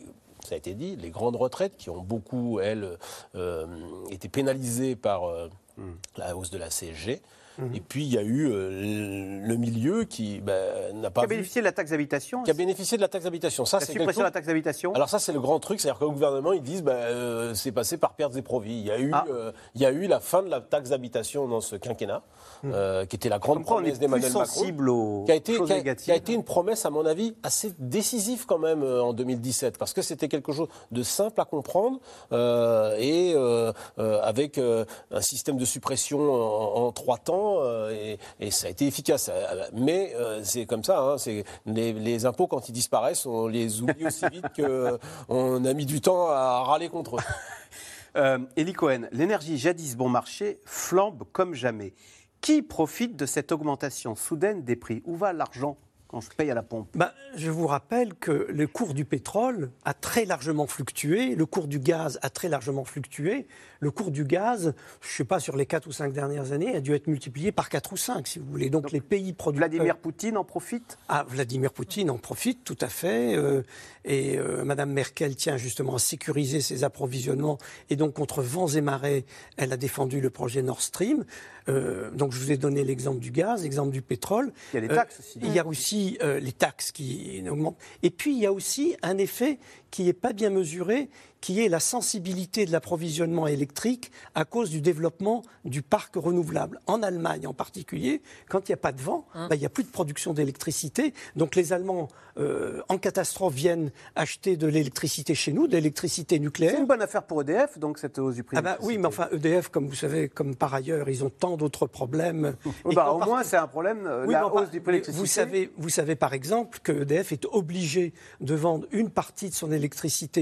S3: ça a été dit, les grandes retraites qui ont beaucoup, elles, euh, été pénalisées par euh, la hausse de la CSG. Et puis il y a eu euh, le milieu qui ben, n'a pas
S2: Qui a
S3: vu-
S2: bénéficié de la taxe d'habitation
S3: qui a bénéficié de la taxe d'habitation. Ça,
S2: La suppression de la taxe d'habitation
S3: Alors ça, c'est le grand truc, c'est-à-dire qu'au gouvernement, ils disent, bah, euh, c'est passé par pertes et profits. Il y a eu,
S2: Ah.
S3: euh, il y a eu la fin de la taxe d'habitation dans ce quinquennat, euh, qui était la grande promesse d'Emmanuel Macron,
S2: aux
S3: qui a été, qui a- qui a été une promesse, à mon avis, assez décisive quand même en 2017, parce que c'était quelque chose de simple à comprendre et avec un système de suppression en, en trois temps, euh, et, et ça a été efficace. Euh, Mais euh, c'est comme ça, hein, c'est les, les impôts quand ils disparaissent, on les oublie aussi vite qu'on a mis du temps à râler contre eux.
S2: Euh, Cohen, l'énergie jadis bon marché flambe comme jamais. Qui profite de cette augmentation soudaine des prix? Où va l'argent? Quand je paye à la pompe
S6: Ben, je vous rappelle que le cours du pétrole a très largement fluctué, le cours du gaz a très largement fluctué. Le cours du gaz, je ne sais pas, sur les 4 ou 5 dernières années, a dû être multiplié par 4 ou 5, si vous voulez. Donc, les pays producteurs...
S2: Vladimir Poutine en profite?
S6: Ah, Vladimir Poutine en profite, tout à fait. euh, et euh, Madame Merkel tient justement à sécuriser ses approvisionnements. Et donc, contre vents et marées, elle a défendu le projet Nord Stream. Euh, donc, je vous ai donné l'exemple du gaz, l'exemple du pétrole.
S2: Il y a les
S6: Euh,
S2: taxes aussi.
S6: il y a aussi euh, les taxes qui augmentent. Et puis, il y a aussi un effet qui n'est pas bien mesuré, qui est la sensibilité de l'approvisionnement électrique à cause du développement du parc renouvelable. En Allemagne en particulier, quand il n'y a pas de vent,
S2: Hein.
S6: bah, il n'y a plus de production d'électricité. Donc les Allemands, euh, en catastrophe, viennent acheter de l'électricité chez nous, de l'électricité
S2: C'est
S6: nucléaire.
S2: une bonne affaire pour EDF, donc cette hausse du prix.
S6: Ah
S2: de
S6: bah oui, mais enfin, EDF, comme vous savez, comme par ailleurs, ils ont tant d'autres problèmes.
S2: Oui, bah, au
S6: part-
S2: moins, c'est un problème, euh,
S6: Oui,
S2: la hausse du prix de l'électricité.
S6: Vous savez, vous savez par exemple que EDF est obligé de vendre une partie de son électricité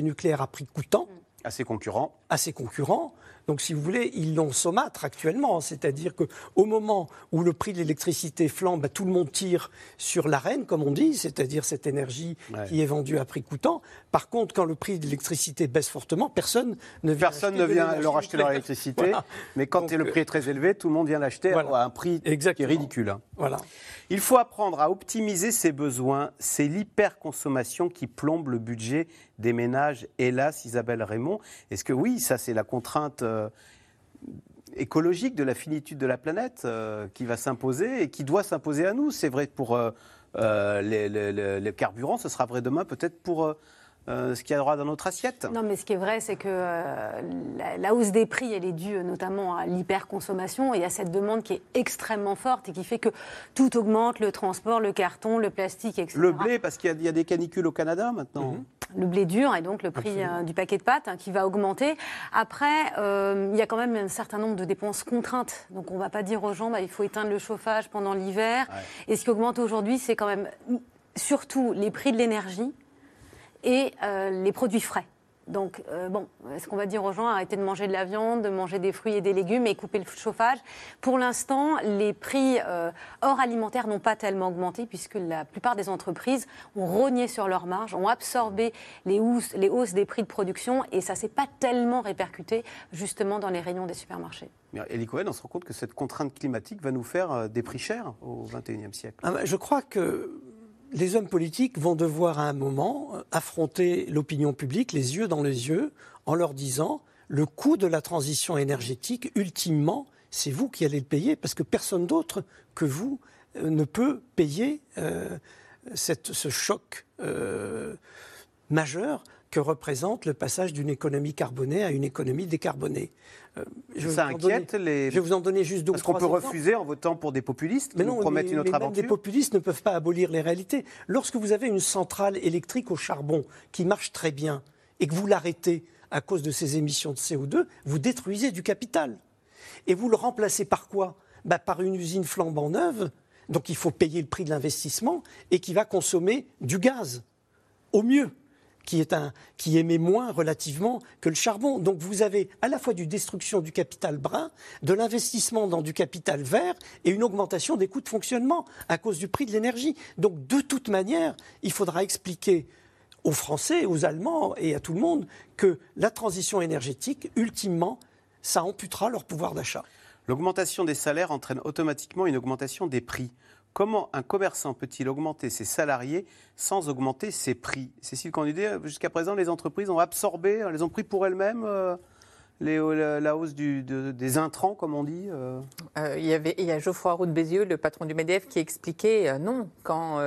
S6: nucléaire à prix coûtant
S2: À ses concurrents.
S6: à ses concurrents. Donc, si vous voulez, ils l'ont saumâtre actuellement. C'est-à-dire qu'au moment où le prix de l'électricité flambe, tout le monde tire sur l'arène, comme on dit, c'est-à-dire cette énergie
S2: Ouais.
S6: qui est vendue à prix coûtant. Par contre, quand le prix de l'électricité baisse fortement, personne ne vient
S2: Personne ne vient leur acheter leur électricité,
S6: Voilà.
S2: mais quand
S6: Donc,
S2: le prix est très élevé, tout le monde vient l'acheter
S6: Voilà.
S2: à un prix qui est ridicule. hein.
S6: Voilà.
S2: Il faut apprendre à optimiser ses besoins. C'est l'hyperconsommation qui plombe le budget des ménages. Hélas, Isabelle Raymond. Est-ce que oui, ça c'est la contrainte euh, écologique de la finitude de la planète euh, qui va s'imposer et qui doit s'imposer à nous? C'est vrai pour euh, euh, les, carburants, ce sera vrai demain peut-être pour euh, ce qu'il y aura dans notre assiette.
S4: Non, mais ce qui est vrai, c'est que euh, la, la hausse des prix, elle est due euh, notamment à l'hyperconsommation et à cette demande qui est extrêmement forte et qui fait que tout augmente, le transport, le carton, le plastique, etc.
S2: Le blé, parce qu'il y a- y, a des canicules au Canada maintenant.
S4: le blé dur et donc le prix euh, du paquet de pâtes hein, qui va augmenter. Après, euh, il y a quand même un certain nombre de dépenses contraintes. Donc on ne va pas dire aux gens, bah, il faut éteindre le chauffage pendant l'hiver. Et ce qui augmente aujourd'hui, c'est quand même surtout les prix de l'énergie et euh, les produits frais. Donc, euh, bon, est-ce qu'on va dire aux gens arrêtez de manger de la viande, de manger des fruits et des légumes et couper le chauffage? Pour l'instant, les prix euh, hors alimentaires n'ont pas tellement augmenté puisque la plupart des entreprises ont rogné sur leurs marges, ont absorbé les hausses, les hausses des prix de production et ça s'est pas tellement répercuté justement dans les rayons des supermarchés.
S2: Mais Elie Cohen, on se rend compte que cette contrainte climatique va nous faire euh, des prix chers au XXIe siècle.
S6: Ah ben, je crois que les hommes politiques vont devoir à un moment euh, affronter l'opinion publique les yeux dans les yeux en leur disant le coût de la transition énergétique, ultimement, c'est vous qui allez le payer parce que personne d'autre que vous euh, ne peut payer euh, ce choc majeur que représente le passage d'une économie carbonée à une économie décarbonée. Euh, je
S2: Ça
S6: vous en donner-
S2: inquiète les.
S6: Je vais vous en donner juste deux
S2: Parce qu'on peut
S6: exemples.
S2: refuser en votant pour des populistes qui
S6: Mais
S2: nous
S6: non,
S2: promettent
S6: mais-
S2: une autre
S6: mais même
S2: aventure.
S6: des populistes ne peuvent pas abolir les réalités. Lorsque vous avez une centrale électrique au charbon qui marche très bien et que vous l'arrêtez à cause de ses émissions de CO2, vous détruisez du capital. Et vous le remplacez par quoi? Bah, Par une usine flambant neuve, donc il faut payer le prix de l'investissement et qui va consommer du gaz, au mieux. Qui, est un, qui émet moins relativement que le charbon. Donc vous avez à la fois du destruction du capital brun, de l'investissement dans du capital vert et une augmentation des coûts de fonctionnement à cause du prix de l'énergie. Donc de toute manière, il faudra expliquer aux Français, aux Allemands et à tout le monde que la transition énergétique, ultimement, ça amputera leur pouvoir d'achat.
S2: L'augmentation des salaires entraîne automatiquement une augmentation des prix. Comment un commerçant peut-il augmenter ses salariés sans augmenter ses prix? Cécile Candidet, jusqu'à présent, les entreprises ont absorbé, elles ont pris pour elles-mêmes euh, la, hausse des intrants, comme on dit euh
S5: Euh, il, y avait, il y a Geoffroy Roux de Bézieux, le patron du MEDEF, qui expliquait euh, non, quand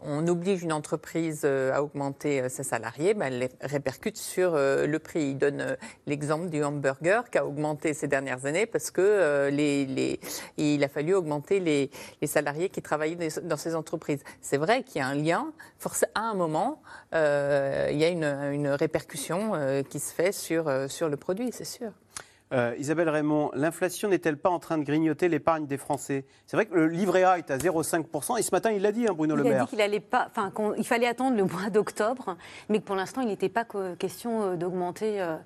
S5: on oblige une entreprise à augmenter ses salariés, ben, elle les répercute sur le prix. Il donne l'exemple du hamburger qui a augmenté ces dernières années parce que a fallu augmenter les, salariés qui travaillaient dans ces entreprises. C'est vrai qu'il y a un lien. À un moment, il y a une, répercussion qui se fait sur, sur le produit, c'est.
S2: Euh, Isabelle Raymond, l'inflation n'est-elle pas en train de grignoter l'épargne des Français? C'est vrai que le livret A est à 0,5%, et ce matin, il l'a dit, hein, Bruno Le
S4: Il a
S2: Maire.
S4: dit qu'il allait pas, enfin, qu'on- il fallait attendre le mois d'octobre, mais que pour l'instant, il n'était pas que- question euh, d'augmenter. euh,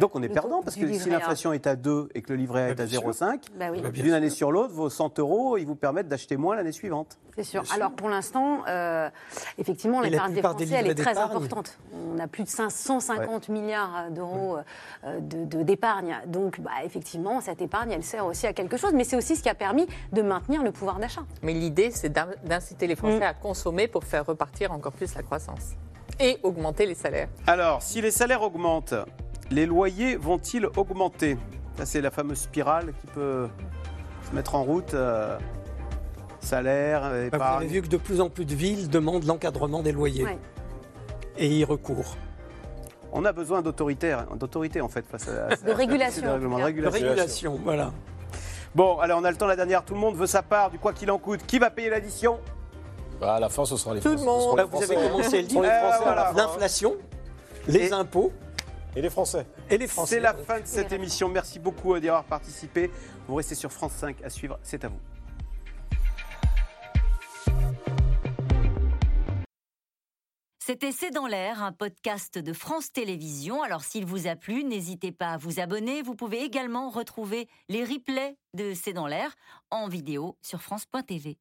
S2: Donc on est perdant, parce que si l'inflation est à 2 et que le livret A est à 0,5,
S4: Bah oui. Bah,
S2: d'une année sur l'autre, vos 100 euros, ils vous permettent d'acheter moins l'année suivante.
S4: C'est sûr. Alors pour l'instant, euh, effectivement, l'épargne des Français, elle est très importante. On a plus de 550 milliards d'euros euh, de- de- d'épargne. Donc bah, effectivement, cette épargne, elle sert aussi à quelque chose, mais c'est aussi ce qui a permis de maintenir le pouvoir d'achat.
S5: Mais l'idée, c'est d'in- d'inciter les Français à consommer pour faire repartir encore plus la croissance et augmenter les salaires.
S2: Alors, si les salaires augmentent, les loyers vont-ils augmenter? Ça, c'est la fameuse spirale qui peut se mettre en route. euh, salaire,
S6: Bah, Vous
S2: épargne.
S6: avez vu que de plus en plus de villes demandent l'encadrement des loyers.
S4: Ouais.
S6: Et y recourent.
S2: On a besoin d'autoritaire, d'autorité en fait face à, à-
S6: De régulation,
S2: de
S6: tout
S2: régulation.
S6: De régulation, voilà.
S2: Bon, allez, on a le temps la dernière. Tout le monde veut sa part du quoi qu'il en coûte. Qui va payer l'addition?
S3: Bah, à la fin, ce sera les
S2: Tout le
S3: Français. Ce seront
S2: monde.
S3: les
S2: Vous avez
S3: Français.
S2: commencé à le dire.
S6: L'inflation, les impôts
S3: Et les Français.
S6: et les Français.
S2: C'est la fin de cette émission. Merci beaucoup d'y avoir participé. Vous restez sur France 5 à suivre. C'est à vous.
S30: C'était C'est dans l'air, un podcast de France Télévisions. Alors s'il vous a plu, n'hésitez pas à vous abonner. Vous pouvez également retrouver les replays de C'est dans l'air en vidéo sur France.tv.